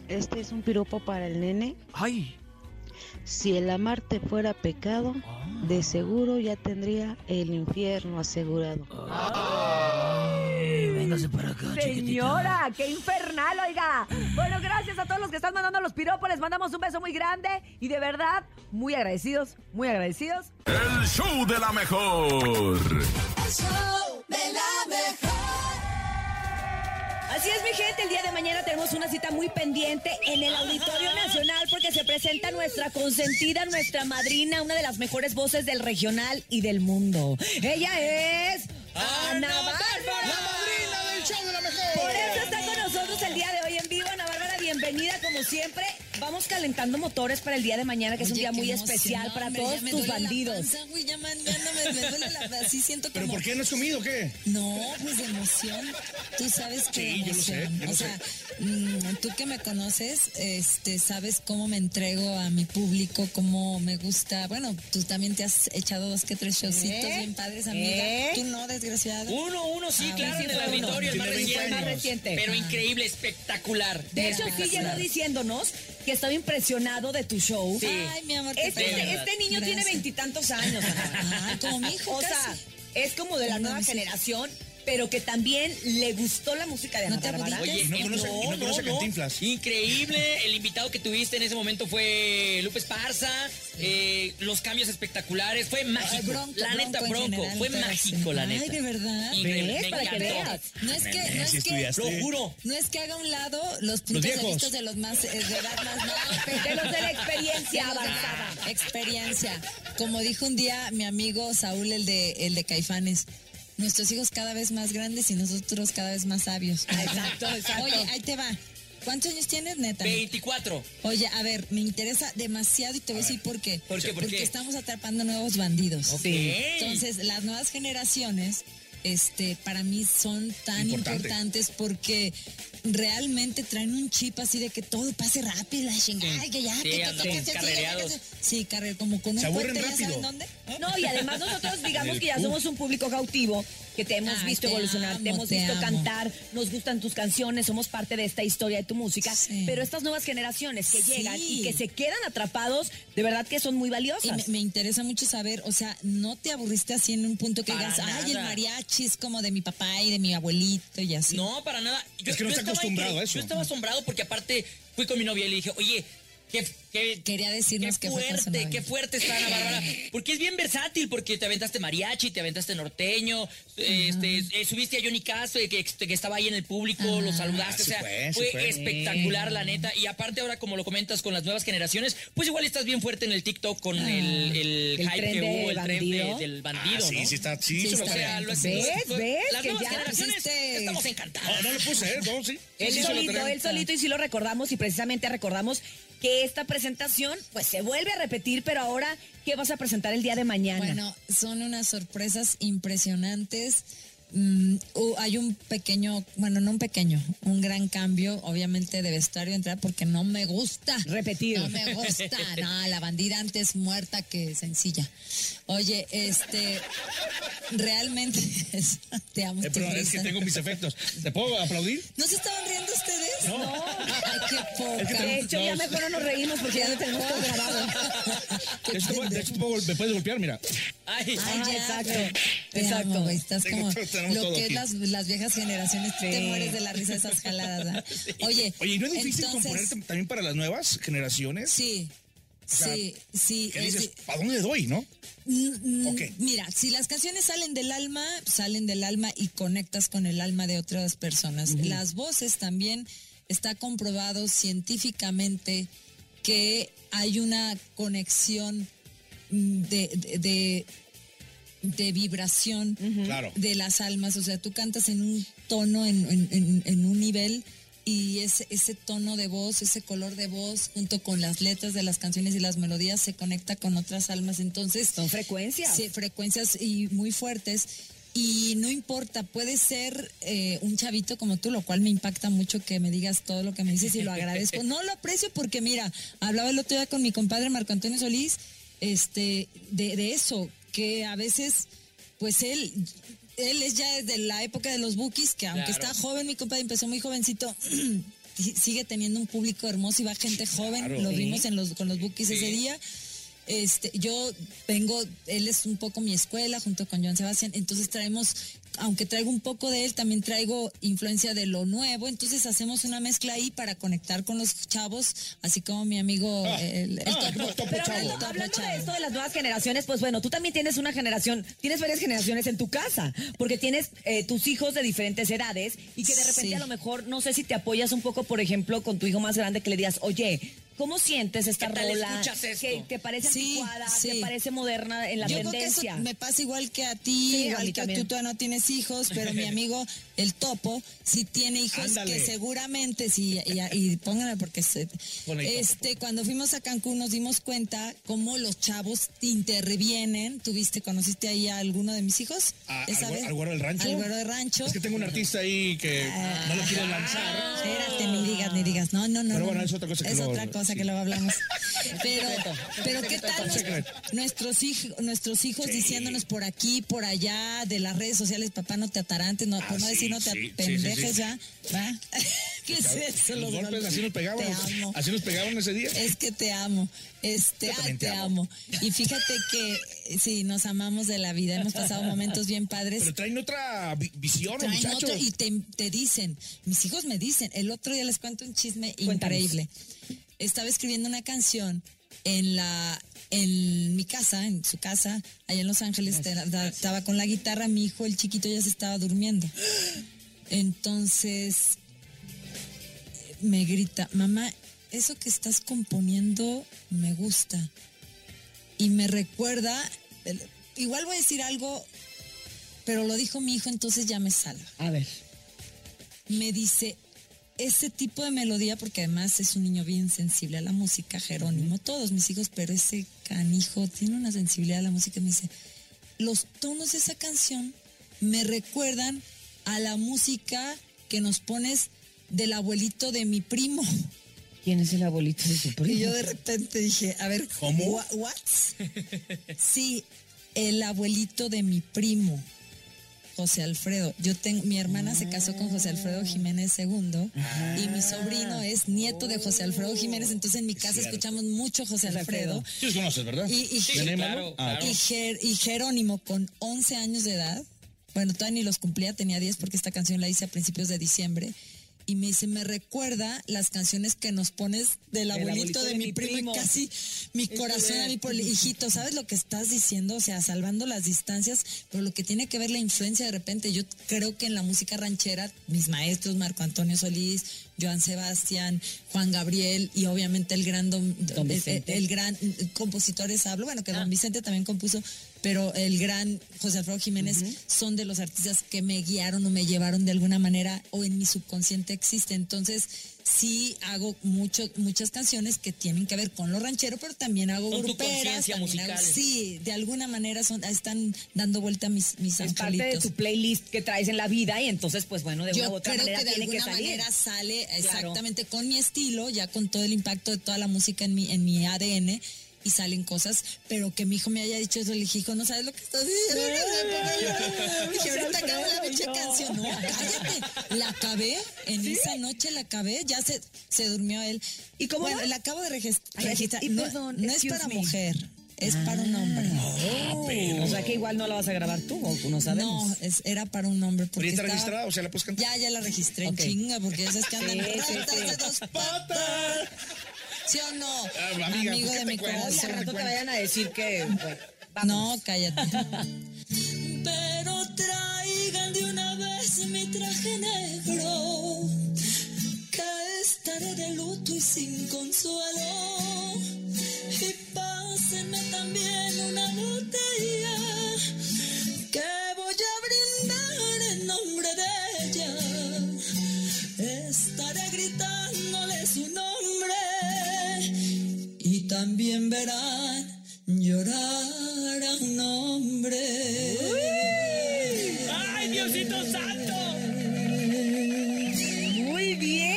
Este es un piropo para el nene. Ay. Si el amarte fuera pecado, Ah. De seguro ya tendría el infierno asegurado. Véngase para acá, Señora, qué infernal, oiga. Bueno, gracias a todos los que están mandando los piropos. Les mandamos un beso muy grande y de verdad, muy agradecidos, muy agradecidos. El show de la mejor. El show de la mejor. Así es, mi gente, el día de mañana tenemos una cita muy pendiente en el Auditorio Nacional porque se presenta nuestra consentida, nuestra madrina, una de las mejores voces del regional y del mundo. Ella es Ana Bárbara. La madrina del show de la mejor. Por eso está con nosotros el día de hoy en vivo, Ana Bárbara, bienvenida como siempre. Vamos calentando motores para el día de mañana, que es un día muy especial para todos tus bandidos. panza, güey, ya me, me duele la sí siento ¿Pero como... por qué no has comido o qué? No, pues de emoción. Tú sabes que Sí, yo lo sé, emoción. yo lo o sea, mm, tú que me conoces, este, sabes cómo me entrego a mi público, cómo me gusta. Bueno, tú también te has echado dos que tres showcitos ¿Eh? bien padres, amiga. ¿Eh? Tú no, desgraciado. Uno, uno, sí, Ah, claro, en el auditorio, el más Tiene 20 reciente. Más reciente. Pero increíble, espectacular. De hecho, sí llegó diciéndonos que estaba impresionado de tu show. Sí. Ay, mi amor, qué Este, este niño tiene veintitantos años. Ah, como mi hijo O sea, es como de la nueva generación, pero que también le gustó la música de ¿No Ana te Bárbara. Oye, no conoce- y no conoce a Cantinflas. Increíble. El invitado que tuviste en ese momento fue Lupe Esparza. eh, los cambios espectaculares. Fue mágico. Bronco, la neta, Bronco Bronco. general, fue mágico, la neta. Ay, de verdad. Increíble, Para que veas. No es que, no es que. Lo juro. no es que haga a un lado los puntos de viejos. vista de los más, eh, de edad más no, *laughs* De los de la experiencia *laughs* de los de avanzada. Experiencia. Como dijo un día mi amigo Saúl, el de, el de Caifanes. Nuestros hijos cada vez más grandes y nosotros cada vez más sabios. *laughs* Exacto, exacto. Oye, ahí te va. ¿Cuántos años tienes, neta? 24. Oye, a ver, me interesa demasiado y te voy a decir por qué. ¿Por qué, por Porque qué? estamos atrapando nuevos bandidos. Ok. Entonces, las nuevas generaciones, este, para mí son tan Importante. importantes porque realmente traen un chip así de que todo pase rápido, la chingada, Sí. que ya, Sí, que, que, andan que, que, que, carrereados. que- Sí, carrer, como con un Se puente, ¿ya saben dónde? No, y además nosotros *laughs* digamos que ya somos un público cautivo, que te hemos Ay, visto te evolucionar, te hemos te visto amo. cantar, nos gustan tus canciones, somos parte de esta historia de tu música, Sí. pero estas nuevas generaciones que Sí. llegan y que se quedan atrapados, de verdad que son muy Y valiosas. me, me interesa mucho saber, o sea, ¿no te aburriste así en un punto que Para digas, ay, el mariachi es como de mi papá y de mi abuelito y así? No, para nada. Yo, Es que no está acostumbrado incre- a eso. Yo estaba asombrado porque aparte fui con mi novia y le dije, oye, qué, qué, Quería decirnos qué fuerte, qué fuerte está Ana Bárbara. Porque es bien versátil, porque te aventaste mariachi, te aventaste norteño, este, eh, subiste a Johnny Castro, que, que estaba ahí en el público, lo saludaste. Ah, sí o sea, fue, sí fue, fue. espectacular, la neta. Y aparte ahora, como lo comentas con las nuevas generaciones, pues igual estás bien fuerte en el TikTok con el, el, El hype tren que de hubo, el tren de- bandido. del bandido, Ah, sí, ¿no? sí está, sí, Sí está O sea, lo- ¿Ves? lo- ¿Ves? Las Que nuevas ya generaciones pusiste- estamos encantados. No, no lo puse, ¿eh? No, sí. Él Sí, solito, él solito, y sí lo recordamos, y precisamente recordamos que esta presentación, pues se vuelve a repetir, pero ahora, ¿qué vas a presentar el día de mañana? Bueno, son unas sorpresas impresionantes. Mm, uh, hay un pequeño, bueno, no un pequeño, un gran cambio, obviamente, de vestuario entrar porque no me gusta. Repetir. No me gusta. *laughs* No, la bandida antes muerta que sencilla. Oye, este, realmente, *laughs* te amo. Eh, tu pero es que tengo mis efectos. ¿Te puedo aplaudir? ¿No se estaban riendo ustedes? No. Ay, qué *laughs* poca. De hecho, ya No. mejor no nos reímos porque ya no tenemos todo grabado. De hecho, de hecho, puedo- me puedes golpear, mira. Ay, Ay, ya, exacto. Te exacto. amo. Estás como tenemos lo todo que aquí. es las, las viejas generaciones. Tú te Sí. mueres de la risa de esas jaladas. *laughs* ¿verdad? Oye, Oye, ¿y no es difícil entonces, componerte también para las nuevas generaciones? Sí, sea, sí, sí. Es dices, di- ¿para dónde doy, no? Mm, mm. Mira, si las canciones salen del alma, salen del alma y conectas con el alma de otras personas. Las voces también está comprobado científicamente que hay una conexión mm, de, de, de- de vibración Claro. de las almas. O sea, tú cantas en un tono, en, en- en- en un nivel. Y ese, ese tono de voz, ese color de voz, junto con las letras de las canciones y las melodías, se conecta con otras almas. Entonces. Son frecuencias. Sí, frecuencias y muy fuertes. Y no importa, puede ser eh, un chavito como tú, lo cual me impacta mucho que me digas todo lo que me dices y lo agradezco. *laughs* No lo aprecio porque, mira, hablaba el otro día con mi compadre Marco Antonio Solís este, de, de eso, que a veces, pues él, él es ya desde la época de los bookies, que aunque Claro. está joven, mi compadre empezó muy jovencito. *clears throat* si- Sigue teniendo un público hermoso y va gente joven, Claro. lo Sí. vimos en los, con los bookies ese día. Este, yo vengo, él es un poco mi escuela junto con Joan Sebastián, entonces traemos, aunque traigo un poco de él, también traigo influencia de lo nuevo, entonces hacemos una mezcla ahí para conectar con los chavos, así como mi amigo el, el ah, topo, topo Pero chavo. hablando, Topo hablando chavo. de esto de las nuevas generaciones, pues bueno, tú también tienes una generación, tienes varias generaciones en tu casa, porque tienes eh, tus hijos de diferentes edades y que de repente Sí. a lo mejor, no sé si te apoyas un poco, por ejemplo, con tu hijo más grande que le digas, oye, ¿cómo sientes esta ¿Qué tal rola? escuchas esto? Que te parece Sí, anticuada, sí. te parece moderna en la Yo creo que tendencia. eso me pasa igual que a ti, Sí, igual que también. tú todavía no tienes hijos, pero mi *laughs* amigo el topo sí tiene hijos Ándale. que seguramente sí y, y pónganme porque se- topo. este cuando fuimos a Cancún nos dimos cuenta cómo los chavos intervienen. ¿Tuviste, conociste ahí a alguno de mis hijos? ¿A- esa al, güero- vez? al güero del rancho? Al güero del rancho. Es que tengo un artista ahí que no lo quiero lanzar. Espérate, ni digas, ni digas. No, no, no. Pero no, bueno, no. es otra cosa que Es luego- otra cosa sí. que luego hablamos. *laughs* Pero, pero ¿qué tal nuestros, hijos nuestros hijos Sí. diciéndonos por aquí, por allá, de las redes sociales, papá, no te atarantes, no, por Ah, no sí, no te sí, sí, pendejes sí, sí. ya? ¿Va? *laughs* ¿Qué es eso? Los golpes así nos pegaban. Así nos pegaban ese día. Es que te amo. Este, te, amo. amo. Y fíjate que sí, nos amamos de la vida. Hemos pasado momentos bien padres. Pero traen otra vi- visión, Traen muchachos. otro y te, te dicen, mis hijos me dicen, el otro día les cuento un chisme Cuéntanos. increíble. Estaba escribiendo una canción en la en mi casa, en su casa, allá en Los Ángeles, estaba con la guitarra, mi hijo, el chiquito, ya se estaba durmiendo. Entonces me grita, mamá, eso que estás componiendo me gusta. Y me recuerda, igual voy a decir algo, pero lo dijo mi hijo, entonces ya me salva. A ver. Me dice, ese tipo de melodía, porque además es un niño bien sensible a la música, Jerónimo, todos mis hijos, pero ese canijo tiene una sensibilidad a la música. Me dice, los tonos de esa canción me recuerdan a la música que nos pones del abuelito de mi primo. *laughs* ¿Quién es el abuelito de tu primo? Y yo de repente dije, a ver, ¿Cómo? "Wha- ¿What? Sí, el abuelito de mi primo, José Alfredo. Yo tengo, mi hermana se casó con José Alfredo Jiménez II y mi sobrino es nieto de José Alfredo Jiménez. Entonces en mi casa escuchamos mucho José Alfredo. Sí los conoces, ¿verdad? Y, y- ¿De Neymar? claro, Ah, claro. y Jer- y Jerónimo con 11 años de edad, bueno, todavía ni los cumplía, tenía 10 porque esta canción la hice a principios de diciembre. Y me dice, me recuerda las canciones que nos pones del abuelito, de, mi primo, y casi mi corazón a mí por el hijito, ¿sabes lo que estás diciendo? O sea, salvando las distancias, pero lo que tiene que ver la influencia de repente, yo creo que en la música ranchera, mis maestros, Marco Antonio Solís, Joan Sebastián, Juan Gabriel y obviamente el gran don, Don el- el gran compositores hablo, bueno, que don Vicente también compuso, pero el gran José Alfredo Jiménez son de los artistas que me guiaron o me llevaron de alguna manera o en mi subconsciente existe. Entonces, sí hago mucho, muchas canciones que tienen que ver con lo ranchero, pero también hago Con gruperas. también hago- sí, de alguna manera son, están dando vuelta mis, mis Es parte de angelitos. tu playlist que traes en la vida y entonces, pues bueno, de una Yo u otra creo manera que de tiene que alguna salir. manera sale Claro. exactamente con mi estilo, ya con todo el impacto de toda la música en mi, en mi ADN. Y salen cosas, pero que mi hijo me haya dicho eso, le dije, hijo, no sabes lo que estás diciendo. *laughs* Dije, ahorita acabo la pinche canción. No, cállate. La acabé, en esa noche la acabé, ya se, se durmió él. ¿Y cómo Bueno, la acabo de registrar. y No, perdón, no es excuse para me. mujer, es para un hombre. Oh, o sea que igual no la vas a grabar tú, o no sabemos. No, es, era para un hombre. ¿Pero Porque ya está estaba- registrada? O sea, ¿la puedes cantar? Ya, ya la registré Ok. en chinga, porque esas que andan Sí, sí, ratas sí. de dos patas. ¿Sí o no? Ah, amiga, Amigo pues, ¿qué de mi? Oye, al corazón. rato te vayan a decir que. bueno, No, cállate. *laughs* Pero traigan de una vez mi traje negro, que estaré de luto y sin consuelo. Y pásenme también una botella, que voy a brindar en nombre de ella. Estaré gritándole su nombre también verán llorar a un hombre. ¡Ay, Diosito Santo! Muy bien.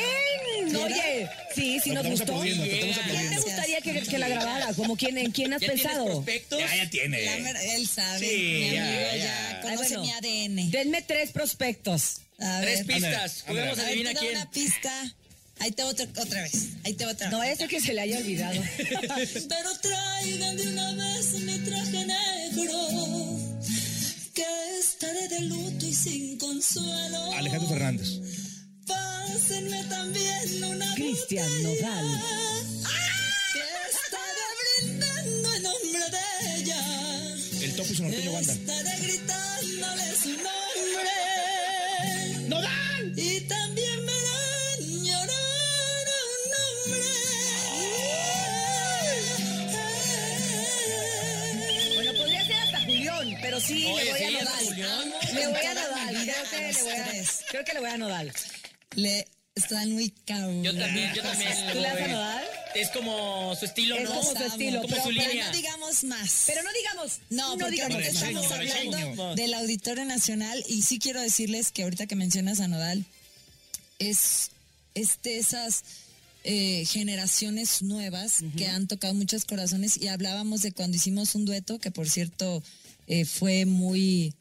Oye, sí, sí nos gustó. aplaudiendo, te estamos ¿Quién te aplaudiendo. gustaría que, que la grabara? ¿Cómo quién, en quién has ¿Ya tienes pensado? prospectos? Ya, ya tiene. Él sabe, Sí, mi amigo ya, ya, ya. conoce Ay, bueno. mi ADN. Denme tres prospectos. A Tres ver, pistas. Ándale, Juguemos ándale. a ver, adivina te da quién. una pista. Ahí te va otra, otra vez. Ahí te va otra vez. No es que se le haya olvidado. *laughs* Pero traigan de una vez mi traje negro, que estaré de luto y sin consuelo. Alejandro Fernández. Pásenme también una Cristian Nodal. Que estaré brindando en nombre de ella. El topo y su norteño banda. Estaré gritándole su nombre. ¡Nodal! Y también sí Oye, le voy sí, a Nodal. Le voy a Nodal. Creo que le voy a, creo que le voy a Nodal. Le están muy cabrón. Yo también, yo también. ¿Tú le das a Nodal? Es como su estilo, Es ¿no? como su estilo, Como pero, su pero línea. no digamos más. Pero no digamos. No, no digamos. estamos hablando del Auditorio Nacional y sí quiero decirles que ahorita que mencionas a Nodal, es, es de esas eh, generaciones nuevas que han tocado muchos corazones y hablábamos de cuando hicimos un dueto, que por cierto eh, fue muy...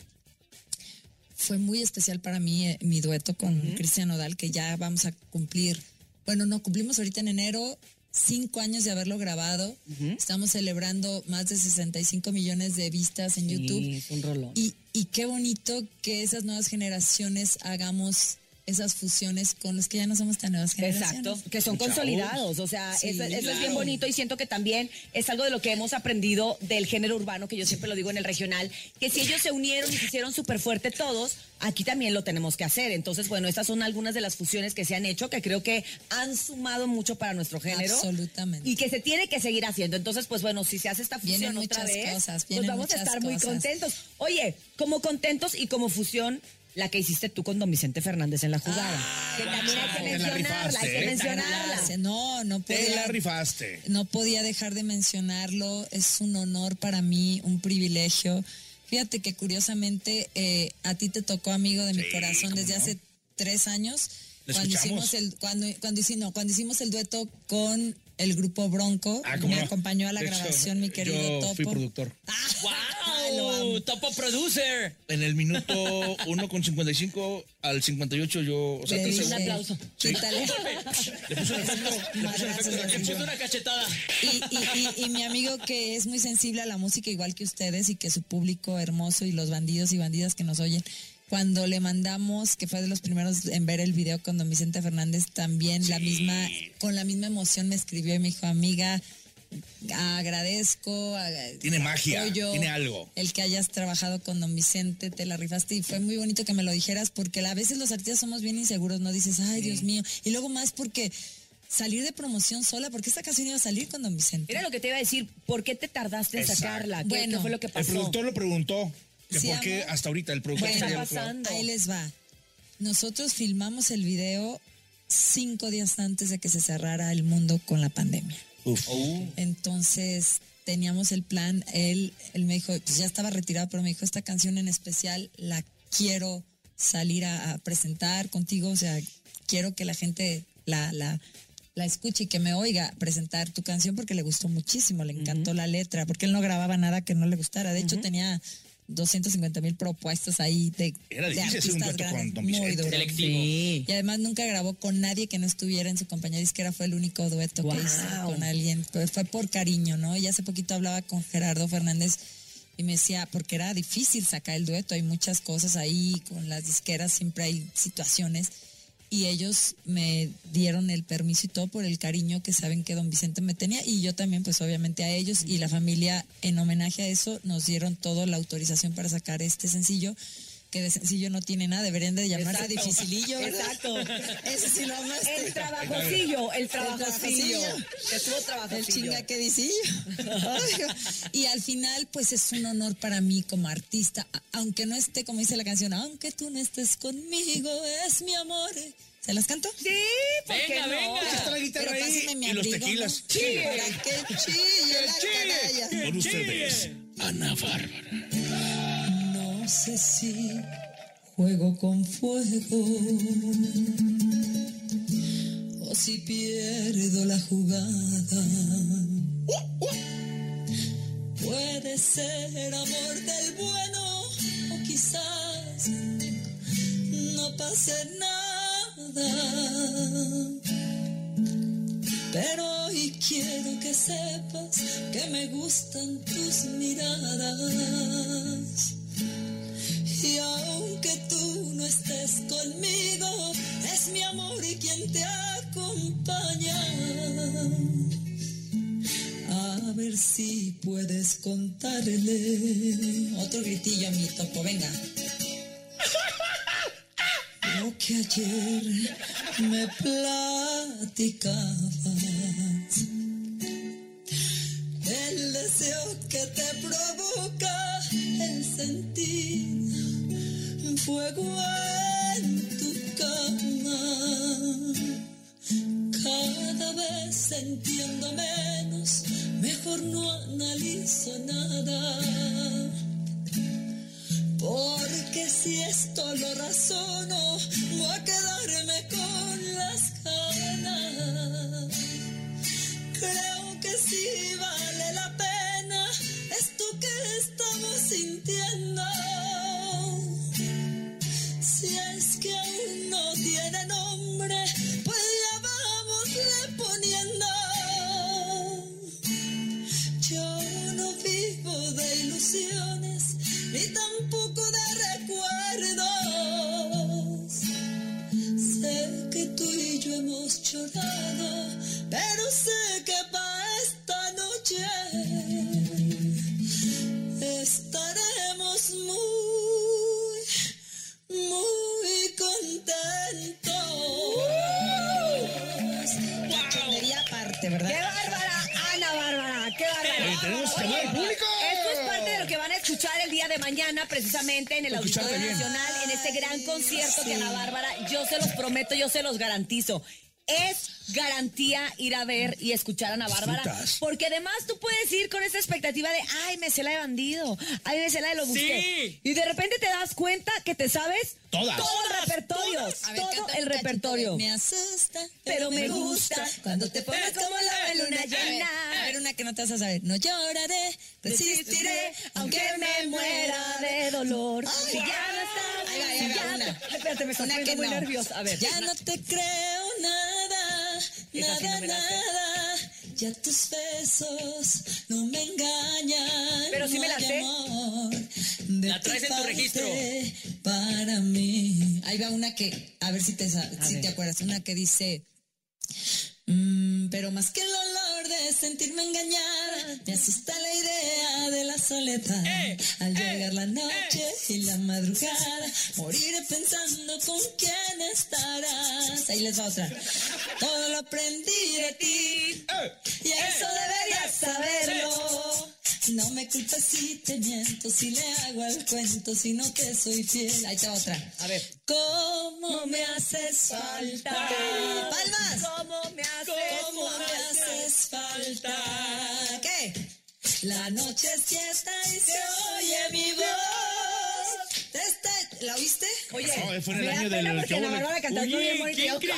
Fue muy especial para mí eh, mi dueto con Cristian Nodal, que ya vamos a cumplir, bueno, no, cumplimos ahorita en enero cinco años de haberlo grabado. Estamos celebrando más de 65 millones de vistas en YouTube. Sí, es un rolón. Y, y qué bonito que esas nuevas generaciones hagamos esas fusiones con los que ya no somos tan nuevas generaciones. Exacto, que son consolidados, o sea, Sí, eso, eso es bien bonito y siento que también es algo de lo que hemos aprendido del género urbano, que yo siempre lo digo en el regional, que si ellos se unieron y se hicieron súper fuerte todos, aquí también lo tenemos que hacer. Entonces, bueno, estas son algunas de las fusiones que se han hecho, que creo que han sumado mucho para nuestro género. Absolutamente. Y que se tiene que seguir haciendo. Entonces, pues bueno, si se hace esta fusión Vienen otra vez, cosas, pues vamos a estar muy contentos. Oye, como contentos y como fusión, la que hiciste tú con don Vicente Fernández en la jugada. que también hay que mencionarla, hay que mencionarla. No, no Te la podía, rifaste. no podía dejar de mencionarlo. Es un honor para mí, un privilegio. Fíjate que curiosamente eh, a ti te tocó amigo de mi Sí, corazón desde no. hace tres años. ¿Lo Cuando hicimos el cuando cuando hicimos no, cuando hicimos el dueto con el grupo Bronco, Ah, ¿cómo me no? acompañó a la De hecho, grabación mi querido Yo Topo. fui productor. *laughs* ¡Wow! ¡Topo producer! En el minuto 1 con 55 al 58 yo... O sea, Le Un aplauso. Quítale. *laughs* Le puse un efecto, le puse un efecto de la Le canción. puso una cachetada. Y, y- y- y mi amigo que es muy sensible a la música igual que ustedes y que su público hermoso y los bandidos y bandidas que nos oyen, cuando le mandamos, que fue de los primeros en ver el video con don Vicente Fernández, también la misma, con la misma emoción me escribió y me dijo, amiga, agradezco. ag- Tiene magia, apoyo tiene algo. El que hayas trabajado con don Vicente, te la rifaste y fue muy bonito que me lo dijeras porque a veces los artistas somos bien inseguros, no dices, ay Dios mío, y luego más porque salir de promoción sola, porque esta canción iba a salir con Don Vicente. Era lo que te iba a decir, ¿por qué te tardaste en Exacto. sacarla? ¿Qué, Bueno, qué fue lo que El pasó? productor lo preguntó. ¿Por qué amor. hasta ahorita el productor Bueno, lo- ahí les va. Nosotros filmamos el video cinco días antes de que se cerrara el mundo con la pandemia. Uf. Entonces teníamos el plan, él, él me dijo, pues ya estaba retirado, pero me dijo, esta canción en especial la quiero salir a, a presentar contigo, o sea, quiero que la gente la, la, la escuche y que me oiga presentar tu canción porque le gustó muchísimo, le encantó la letra, porque él no grababa nada que no le gustara, de hecho tenía 250 mil propuestas ahí de, Era de difícil hacer un artistas dueto con grandes, Don muy duro. Sí. Y además nunca grabó con nadie que no estuviera en su compañía disquera, fue el único dueto que hizo con alguien, pero fue por cariño, ¿no? Y hace poquito hablaba con Gerardo Fernández y me decía, porque era difícil sacar el dueto, hay muchas cosas ahí, con las disqueras siempre hay situaciones, y ellos me dieron el permiso y todo por el cariño que saben que don Vicente me tenía, y yo también, pues obviamente a ellos, y la familia, en homenaje a eso, nos dieron toda la autorización para sacar este sencillo, que de sencillo no tiene nada, deberían de llamarse Exacto. dificilillo, ¿verdad? Exacto. Ese sí lo amaste. El trabajosillo, el trabajosillo. El trabajosillo. chingaquedicillo. *laughs* y al final, pues es un honor para mí como artista, aunque no esté, como dice la canción, aunque tú no estés conmigo, es mi amor. ¿Se las canto? Sí, ¿por qué Venga, no? venga. Está la guitarra Pero ahí. mi Y los tequilas. ¿no? Para que chille la canalla. Con ustedes, Ana Bárbara. Sé si juego con fuego o si pierdo la jugada. Puede ser amor del bueno o quizás no pase nada. Pero hoy quiero que sepas que me gustan tus miradas. Y aunque tú no estés conmigo, es mi amor y quien te acompaña. A ver si puedes contarle. Otro gritillo a mi topo, venga. Lo que ayer me platicabas. El deseo que te provoca fuego en tu cama. Cada vez entiendo menos, mejor no analizo nada. Porque si esto lo razono, voy a quedarme con las ganas. Creo que sí vale la pena esto que estamos sintiendo. Ilusiones ni tampoco de recuerdos. Sé que tú y yo hemos llorado, pero sé que para esta noche estaremos muy, muy contentos. La chonería aparte, ¿verdad? ¡Qué bárbara, Ana Bárbara! ¡Qué bárbara! Oye, tenemos que hablar al público. A escuchar el día de mañana, precisamente en el Auditorio. Nacional, en este gran concierto que Ana Bárbara, yo se los prometo, yo se los garantizo. Es garantía ir a ver y escuchar a Ana Bárbara. Porque además tú puedes ir con esa expectativa de, ay, me sé la de bandido, ay, me sé la de lo busqué. Y de repente te das cuenta que te sabes Todas. todo el repertorio. Ver, todo canta el repertorio. Me asusta, Pero me gusta cuando te pones como la luna A ver, llena. A ver, una que no te vas a saber. No lloraré, resistiré, aunque me muera de dolor. Ay, Si ya no estás, va, va, ya una. Espérate, me estoy muy no. nerviosa. A ver. Ya no te creo nada, Esa sí no nada, me la sé. nada. Ya tus besos no me engañan. Pero sí me la sé. La traes en tu registro. Para mí. Ahí va una que, a ver si te, si ver. te acuerdas, una que dice. Mm, pero más que el olor de sentirme engañada, me asusta la idea de la soledad. Al llegar la noche y la madrugada, moriré pensando con quién estarás. Ahí les va otra. Todo lo aprendí de ti y eso deberías saberlo. No me culpes si te miento, si le hago al cuento, si no te soy fiel. Ahí está otra. A ver. ¿Cómo me haces falta? ¡Palmas! ¿Cómo me haces ¿Cómo me haces falta? ¿Qué? La noche es fiesta y se oye mi voz. Este, ¿La oíste? Oye, No, fue en el año del porque la Bárbara cantó bonito. qué increíble.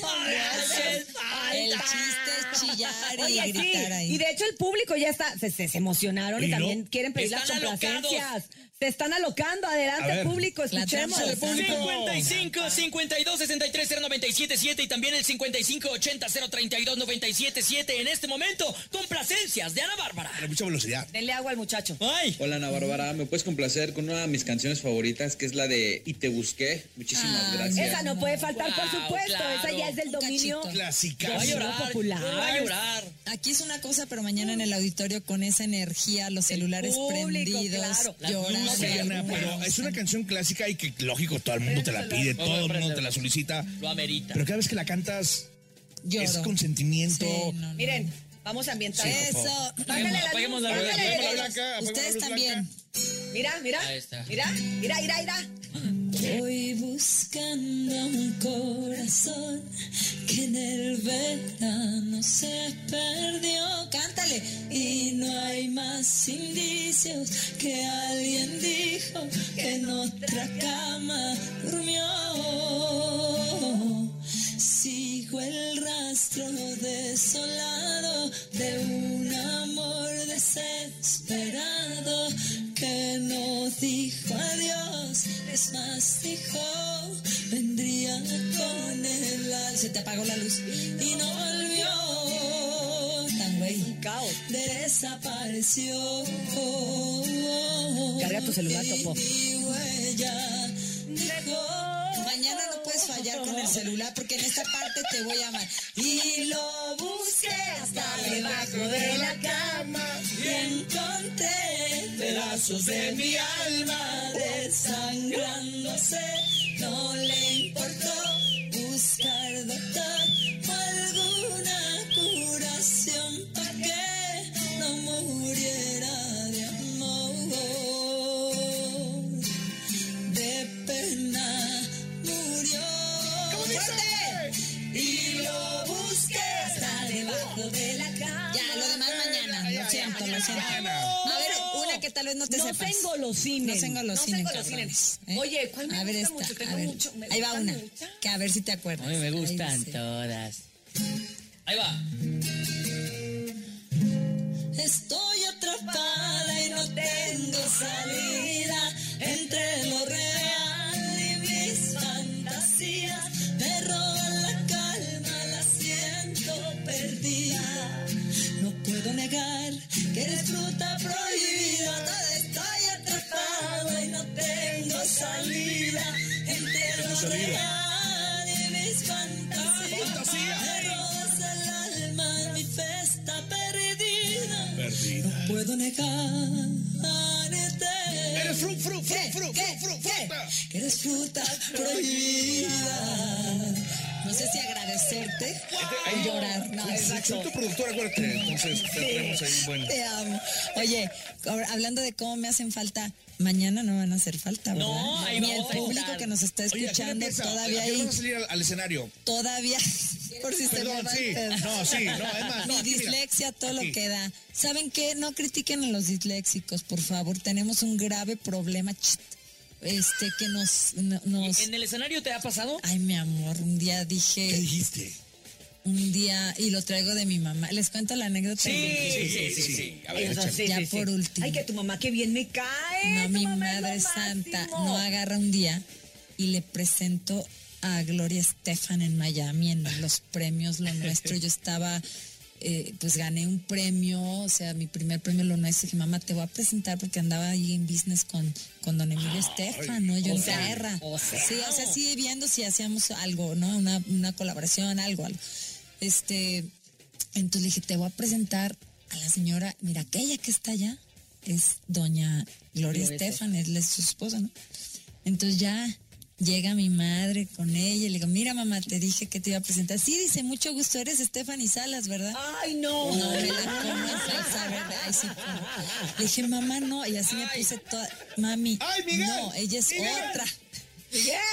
¿cómo me haces El falta? chiste es chillar y Oye, sí, gritar ahí. Y de hecho el público ya está, se, se- se emocionaron y, ¿Y no? también quieren pedir las complacencias. Se están alocando. Adelante, ver. público, escuchemos. La trampa del público. 55 52 63 0977 y también el 55 80 032 977 en este momento complacencias de Ana Bárbara. A mucha velocidad. Denle agua al muchacho. Ay, Hola Ana Bárbara, ¿me puedes complacer con una de mis canciones favoritas que es la de Y te busqué? Muchísimas Ay, gracias. Esa no puede faltar, por supuesto. claro. Esa ya es del Un dominio. Clásica. Va a llorar, popular. va a llorar. Aquí es una cosa, pero mañana en el auditorio con esa energía, los celulares público, prendidos, claro. Llorando. No pero es una canción clásica y que, lógico, todo el mundo te la pide, todo el mundo te la solicita. Lo amerita. Pero cada vez que la cantas, Lloro. es con sentimiento. Sí, no, no. Miren, vamos a ambientar Sí, eso. Bájale la luz, la la blanca, Ustedes también. Mira, mira. Ahí está. Mira, mira, mira, mira. Voy buscando un corazón que en el verano se perdió. Cántale. Y no hay más indicios que alguien dijo que en otra cama durmió. Sigo el rastro desolado de un amor desesperado que no dijo adiós, es más dijo vendría con el al- Se te apagó la luz y no volvió. Tan güey. Desapareció. Carga tu celular, Topo. Mañana no puedes fallar con el celular porque en esta parte te voy a amar. Y lo busqué hasta debajo de la cama y encontré pedazos de mi alma desangrándose. No le importó buscar doctor alguna curación para que no muriera de amor de pena murió. ¡Fuerte! Y lo busqué hasta debajo de la cama. Ya, lo demás mañana. Lo siento, lo siento. Tal vez no te No sepas. se engolosinen. No se engolosinen, No se engolosinen. cabrones, ¿eh? Oye, ¿cuál me A ver gusta esta, mucho? Tengo a ver. mucho, me Ahí va una. mucho. Que a ver si te acuerdas. A mí me gustan todas. Ahí va. Estoy atrapada y no tengo salida entre lo real y mis fantasías. Me roban la calma, la siento perdida. No puedo negar que eres fruta prohibida. Alma, mi fe está perdida. Perdida. No puedo negarte. Eres fru, fru, fru, fru, fru, fru, fruta. Que eres fruta prohibida. No sé si agradecerte o llorar. No, exacto. Soy tu productora, acuérdate. Entonces, te tenemos ahí un buen. Te amo. Oye, hablando de cómo me hacen falta, mañana no van a hacer falta, ¿verdad? No, ahí Ni el vamos a público que nos está Oye, ¿a qué hora escuchando todavía ¿A qué hora ahí. vas a salir al, al escenario? Todavía, *laughs* por si se me Perdón, va sí. el pedo. No, sí, no, es más, Mi no, mira. dislexia, todo lo que da. ¿Saben qué? No critiquen a los disléxicos, por favor. Tenemos un grave problema. Chit. Este, que nos, no- nos... ¿En el escenario te ha pasado? Ay, mi amor, un día ¿Qué dije, dijiste? un día, y lo traigo de mi mamá. ¿Les cuento la anécdota? Sí, sí, sí, sí. A ver, Eso échale. sí, Ya sí, sí. por último. Ay, que tu mamá que bien me cae. No, mi madre santa máximo. no agarra un día y le presento a Gloria Estefan en Miami en los premios Lo Nuestro. Yo estaba, eh, pues gané un premio, o sea, mi primer premio Lo Nuestro. Dije, mamá, te voy a presentar porque andaba ahí en business con, con don Emilio Estefan, ¿no? Yo en guerra. o sea. Sí, o sea, sí viendo si hacíamos algo, ¿no? Una, una colaboración, algo, algo. Este, Entonces le dije, te voy a presentar a la señora, mira, aquella que está allá es doña Gloria Gloria Estefan, es su esposa, ¿no? Entonces ya llega mi madre con ella y le digo, mira mamá, te dije que te iba a presentar. Sí, dice, mucho gusto, eres Stephanie Salas, ¿verdad? Ay, no. No, me la conoces, ay, sí. Le dije, mamá, no, y así me puse toda, mami, Ay, Miguel, no, ella es Miguel. otra.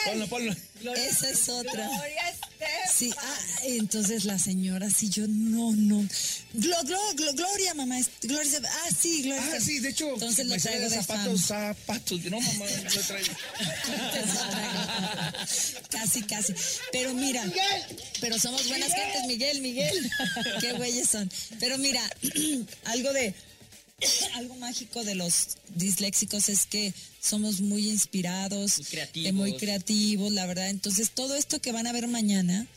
Ponlo, ponlo. Esa es otra. Sí, ah, entonces la señora, sí, yo, no, no. Glo- glo- glo- Gloria, mamá, es- Gloria, Estefan. ah, sí, Gloria. Ah, sí, de hecho, entonces lo traigo de zapatos, fan. zapatos. No, mamá, lo traigo. casi, casi. Pero mira, pero somos buenas gentes, Miguel, Miguel. *laughs* Qué güeyes son. Pero mira, *clears throat* algo de *coughs* algo mágico de los disléxicos es que somos muy inspirados, Muy creativos. eh, muy creativos, la verdad. Entonces, todo esto que van a ver mañana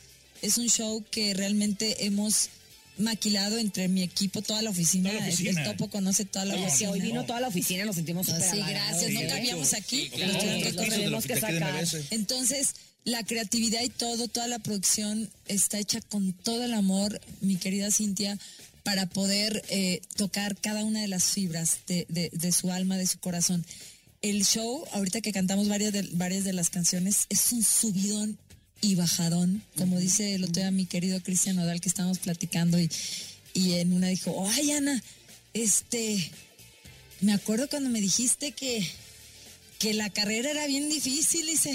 es un show que realmente hemos maquilado entre mi equipo, toda la oficina. Toda la El- oficina. El topo conoce toda la No, oficina. hoy vino toda la oficina, nos sentimos súper Ah, Sí, gracias. No de cabíamos aquí. Sí, claro. Tenemos que sacar. Entonces, la creatividad y todo, toda la producción está hecha con todo el amor, mi querida Cintia, para poder eh, tocar cada una de las fibras de, de- de su alma, de su corazón. El show, ahorita que cantamos varias de, varias de las canciones, es un subidón y bajadón, como dice el otro día mi querido Cristian Nodal que estábamos platicando y, y en una dijo, ay Ana, este, me acuerdo cuando me dijiste que, que la carrera era bien difícil, dice.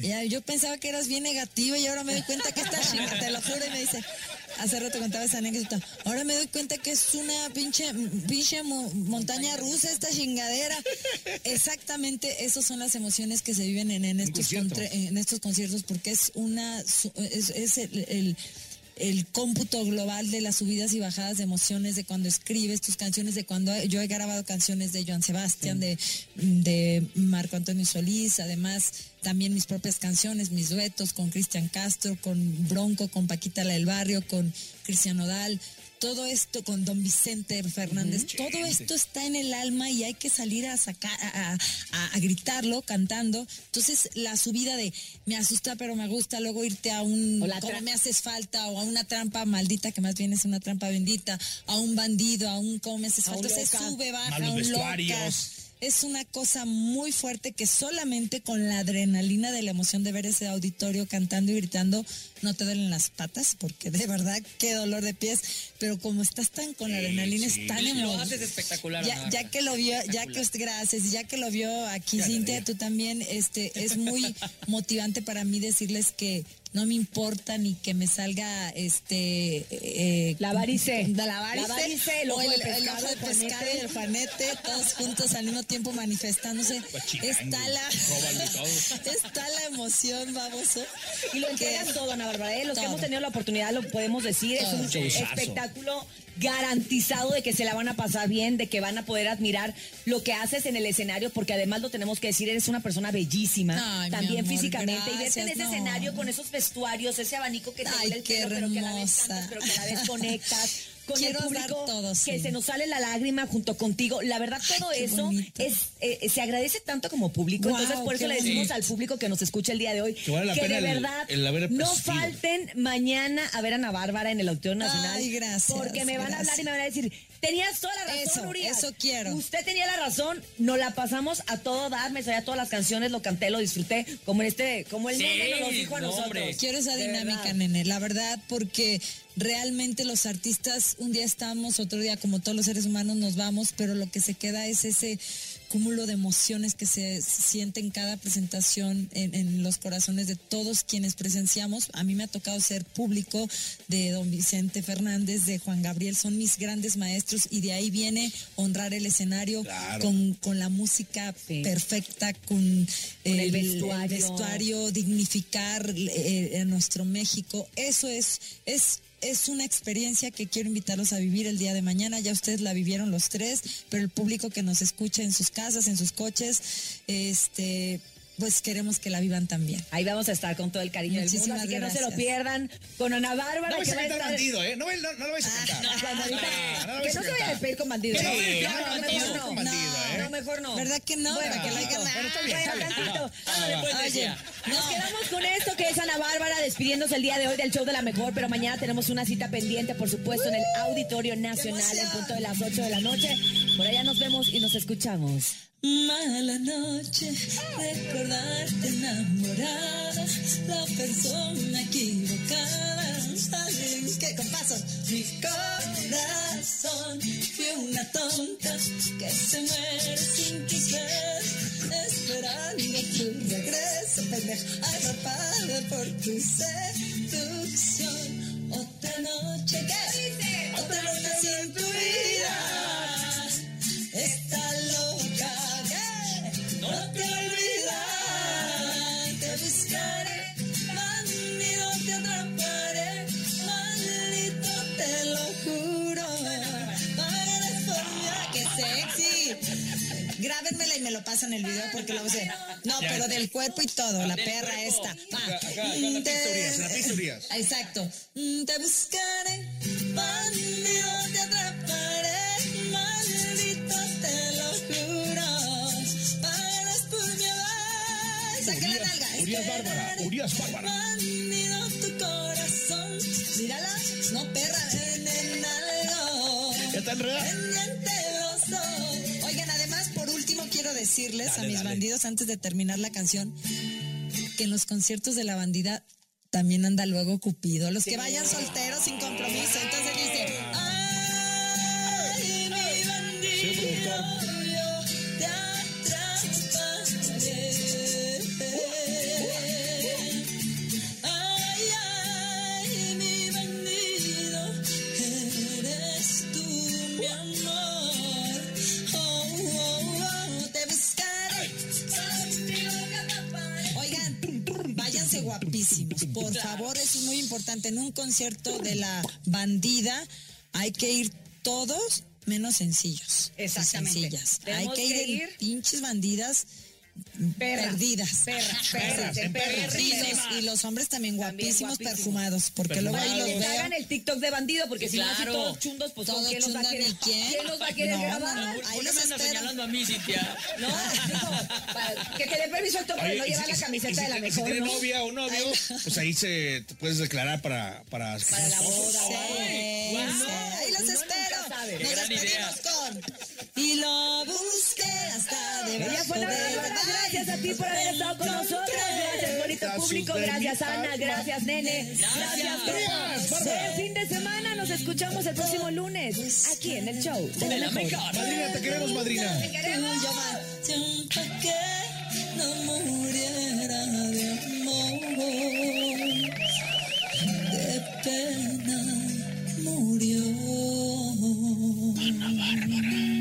Ya, yo pensaba que eras bien negativa y ahora me doy cuenta que chinga, te lo juro, y me dice, hace rato contaba esa anécdota, ahora me doy cuenta que es una pinche, pinche mo- montaña rusa esta chingadera. Exactamente, esas son las emociones que se viven en, en estos, en estos conciertos, porque es una, es, es el- el el cómputo global de las subidas y bajadas de emociones, de cuando escribes tus canciones, de cuando yo he grabado canciones de Joan Sebastián, de, de Marco Antonio Solís, además también mis propias canciones, mis duetos con Cristian Castro, con Bronco, con Paquita la del Barrio, con Cristian Odal. Todo esto con Don Vicente Fernández, todo esto está en el alma y hay que salir a sacar, a, a- a- a gritarlo cantando. Entonces, la subida de me asusta pero me gusta, luego irte a un O la ¿cómo tra- me haces falta? O a una trampa maldita, que más bien es una trampa bendita, a un bandido, a un ¿cómo me haces falta? Se sube, baja, a un loca. Es una cosa muy fuerte que solamente con la adrenalina de la emoción de ver ese auditorio cantando y gritando no te duelen las patas, porque de verdad qué dolor de pies. Pero como estás tan con la adrenalina, es tan Lo emo- haces espectacular. ya, que lo vio, ya que usted, gracias, ya que lo vio aquí Cintia, tú también, este, es muy motivante para mí decirles que no me importa ni que me salga este eh, La varice. la varice, La varice, el o ojo el, de el pescado, ojo de el pescado y el juanete, todos juntos al mismo tiempo manifestándose. Está la, *laughs* está la emoción, baboso. Y lo que- todo, Ana Bárbara. ¿eh? Los que hemos tenido la oportunidad, lo podemos decir, es un espectáculo garantizado de que se la van a pasar bien, de que van a poder admirar lo que haces en el escenario, porque además lo tenemos que decir, eres una persona bellísima, Ay, también amor, físicamente, y verte en ese no. escenario con esos vestuarios, ese abanico que te Ay, el pelo, pero que a la vez cantas, pero que a la vez conectas. *laughs* Con Quiero el público todo, que sí. se nos sale la lágrima junto contigo. La verdad, todo eso bonito. es eh, se agradece tanto como público. Entonces, por eso le decimos al público que nos escucha el día de hoy Que vale la que pena de el- verdad el haber no falten mañana a ver a Ana Bárbara en el Auditorio Nacional. Ay, gracias, Porque me van a hablar y me van a decir, tenías toda la razón, Eso, Urias. eso quiero. Usted tenía la razón, nos la pasamos a todo dar, me sabía todas las canciones, lo canté, lo disfruté, como en este, como el Sí, nene nos lo dijo a no, nosotros. hombre. Quiero esa dinámica, nene, la verdad, porque realmente los artistas, un día estamos, otro día, como todos los seres humanos, nos vamos, pero lo que se queda es ese cúmulo de emociones que se siente en cada presentación en, en los corazones de todos quienes presenciamos. A mí me ha tocado ser público de don Vicente Fernández, de Juan Gabriel, son mis grandes maestros y de ahí viene honrar el escenario Claro. con, con la música Sí. perfecta, con, el el vestuario. vestuario, dignificar eh, a nuestro México. Eso es, es, es una experiencia que quiero invitarlos a vivir el día de mañana. Ya ustedes la vivieron los tres, pero el público que nos escucha en sus casas, en sus coches, este pues queremos que la vivan también. Ahí vamos a estar con todo el cariño del mundo, Muchísimas así que no se lo gracias. pierdan con Ana Bárbara. No vais que a cantar estar- bandido, ¿eh? No, no, no lo vais a cantar. No, no lo que no se vaya a despedir con bandido. Sí, No, mejor no, ¿eh? No, mejor no. ¿Verdad que no? Bueno, que está bien, Bueno, tantito. Oye, nos quedamos con esto que es Ana Bárbara despidiéndose el día de hoy del show de la mejor, pero mañana tenemos una cita pendiente, por supuesto, en el Auditorio Nacional en punto de las 8 de la noche. Por allá nos vemos y nos escuchamos. Mala noche, recordarte enamorada, la persona equivocada. ¿Sabes qué? Con pasos. Mi corazón fue una tonta que se muere sin querer, esperando tu regreso, pendeja, atrapada por tu seducción. Otra noche, ¿qué dice? Otra noche sin tu vida. Grábenmela y me lo pasan el video porque lo sé. No, Ya. pero del cuerpo y todo, la perra cuerpo. esta. Va. Acá, acá, la Te- pistorías, la. Exacto. Mm, Te buscaré, bandido te atraparé, maldito te lo juro. Pagarás por mi. Saca la nalga. Urias Bárbara, Urias Bárbara. Bandido tu corazón. Mírala, no perra, ven en algo. ¿Ya está enredada? Pendiente los dos. Quiero decirles Dale, a mis dale. bandidos antes de terminar la canción que en los conciertos de la bandida también anda luego Cupido. Los que vayan solteros sin compromiso. Entonces favor, eso es muy importante. En un concierto de la bandida hay que ir todos menos sencillos. Exactamente. Sencillas. Hay que ir que en ir pinches bandidas Perras, perdidas. perras, Perras, perras. Y los, y los hombres también guapísimos, guapísimos. perfumados, porque luego ahí los veo. hagan el TikTok de bandido, porque si no, así Claro. todos chundos, pues ¿con Todos quién los va a chundos, querer? ¿ni quién? ¿Quién los va a querer No, grabar? no, no. ¿Por Ahí qué los espero. señalando a mí, Cintia? No, *laughs* digo, que te dé permiso al de Oye, no llevar si- la camiseta si- de la mejor, Si tiene ¿no? novia o novio, pues ahí se te puedes declarar para. Para, Para la boda, Sí, sí, ahí los nunca espero sabe. Nos gran idea. Y lo busqué hasta de Ella. Gracias a ti por haber estado con nosotros. Gracias, bonito público. Gracias, Ana. Gracias, nene. Gracias, Gracias Buen fin de semana. Nos escuchamos el próximo lunes aquí en el show. De la, mejor. Madrina, te queremos, madrina. Ana Bárbara.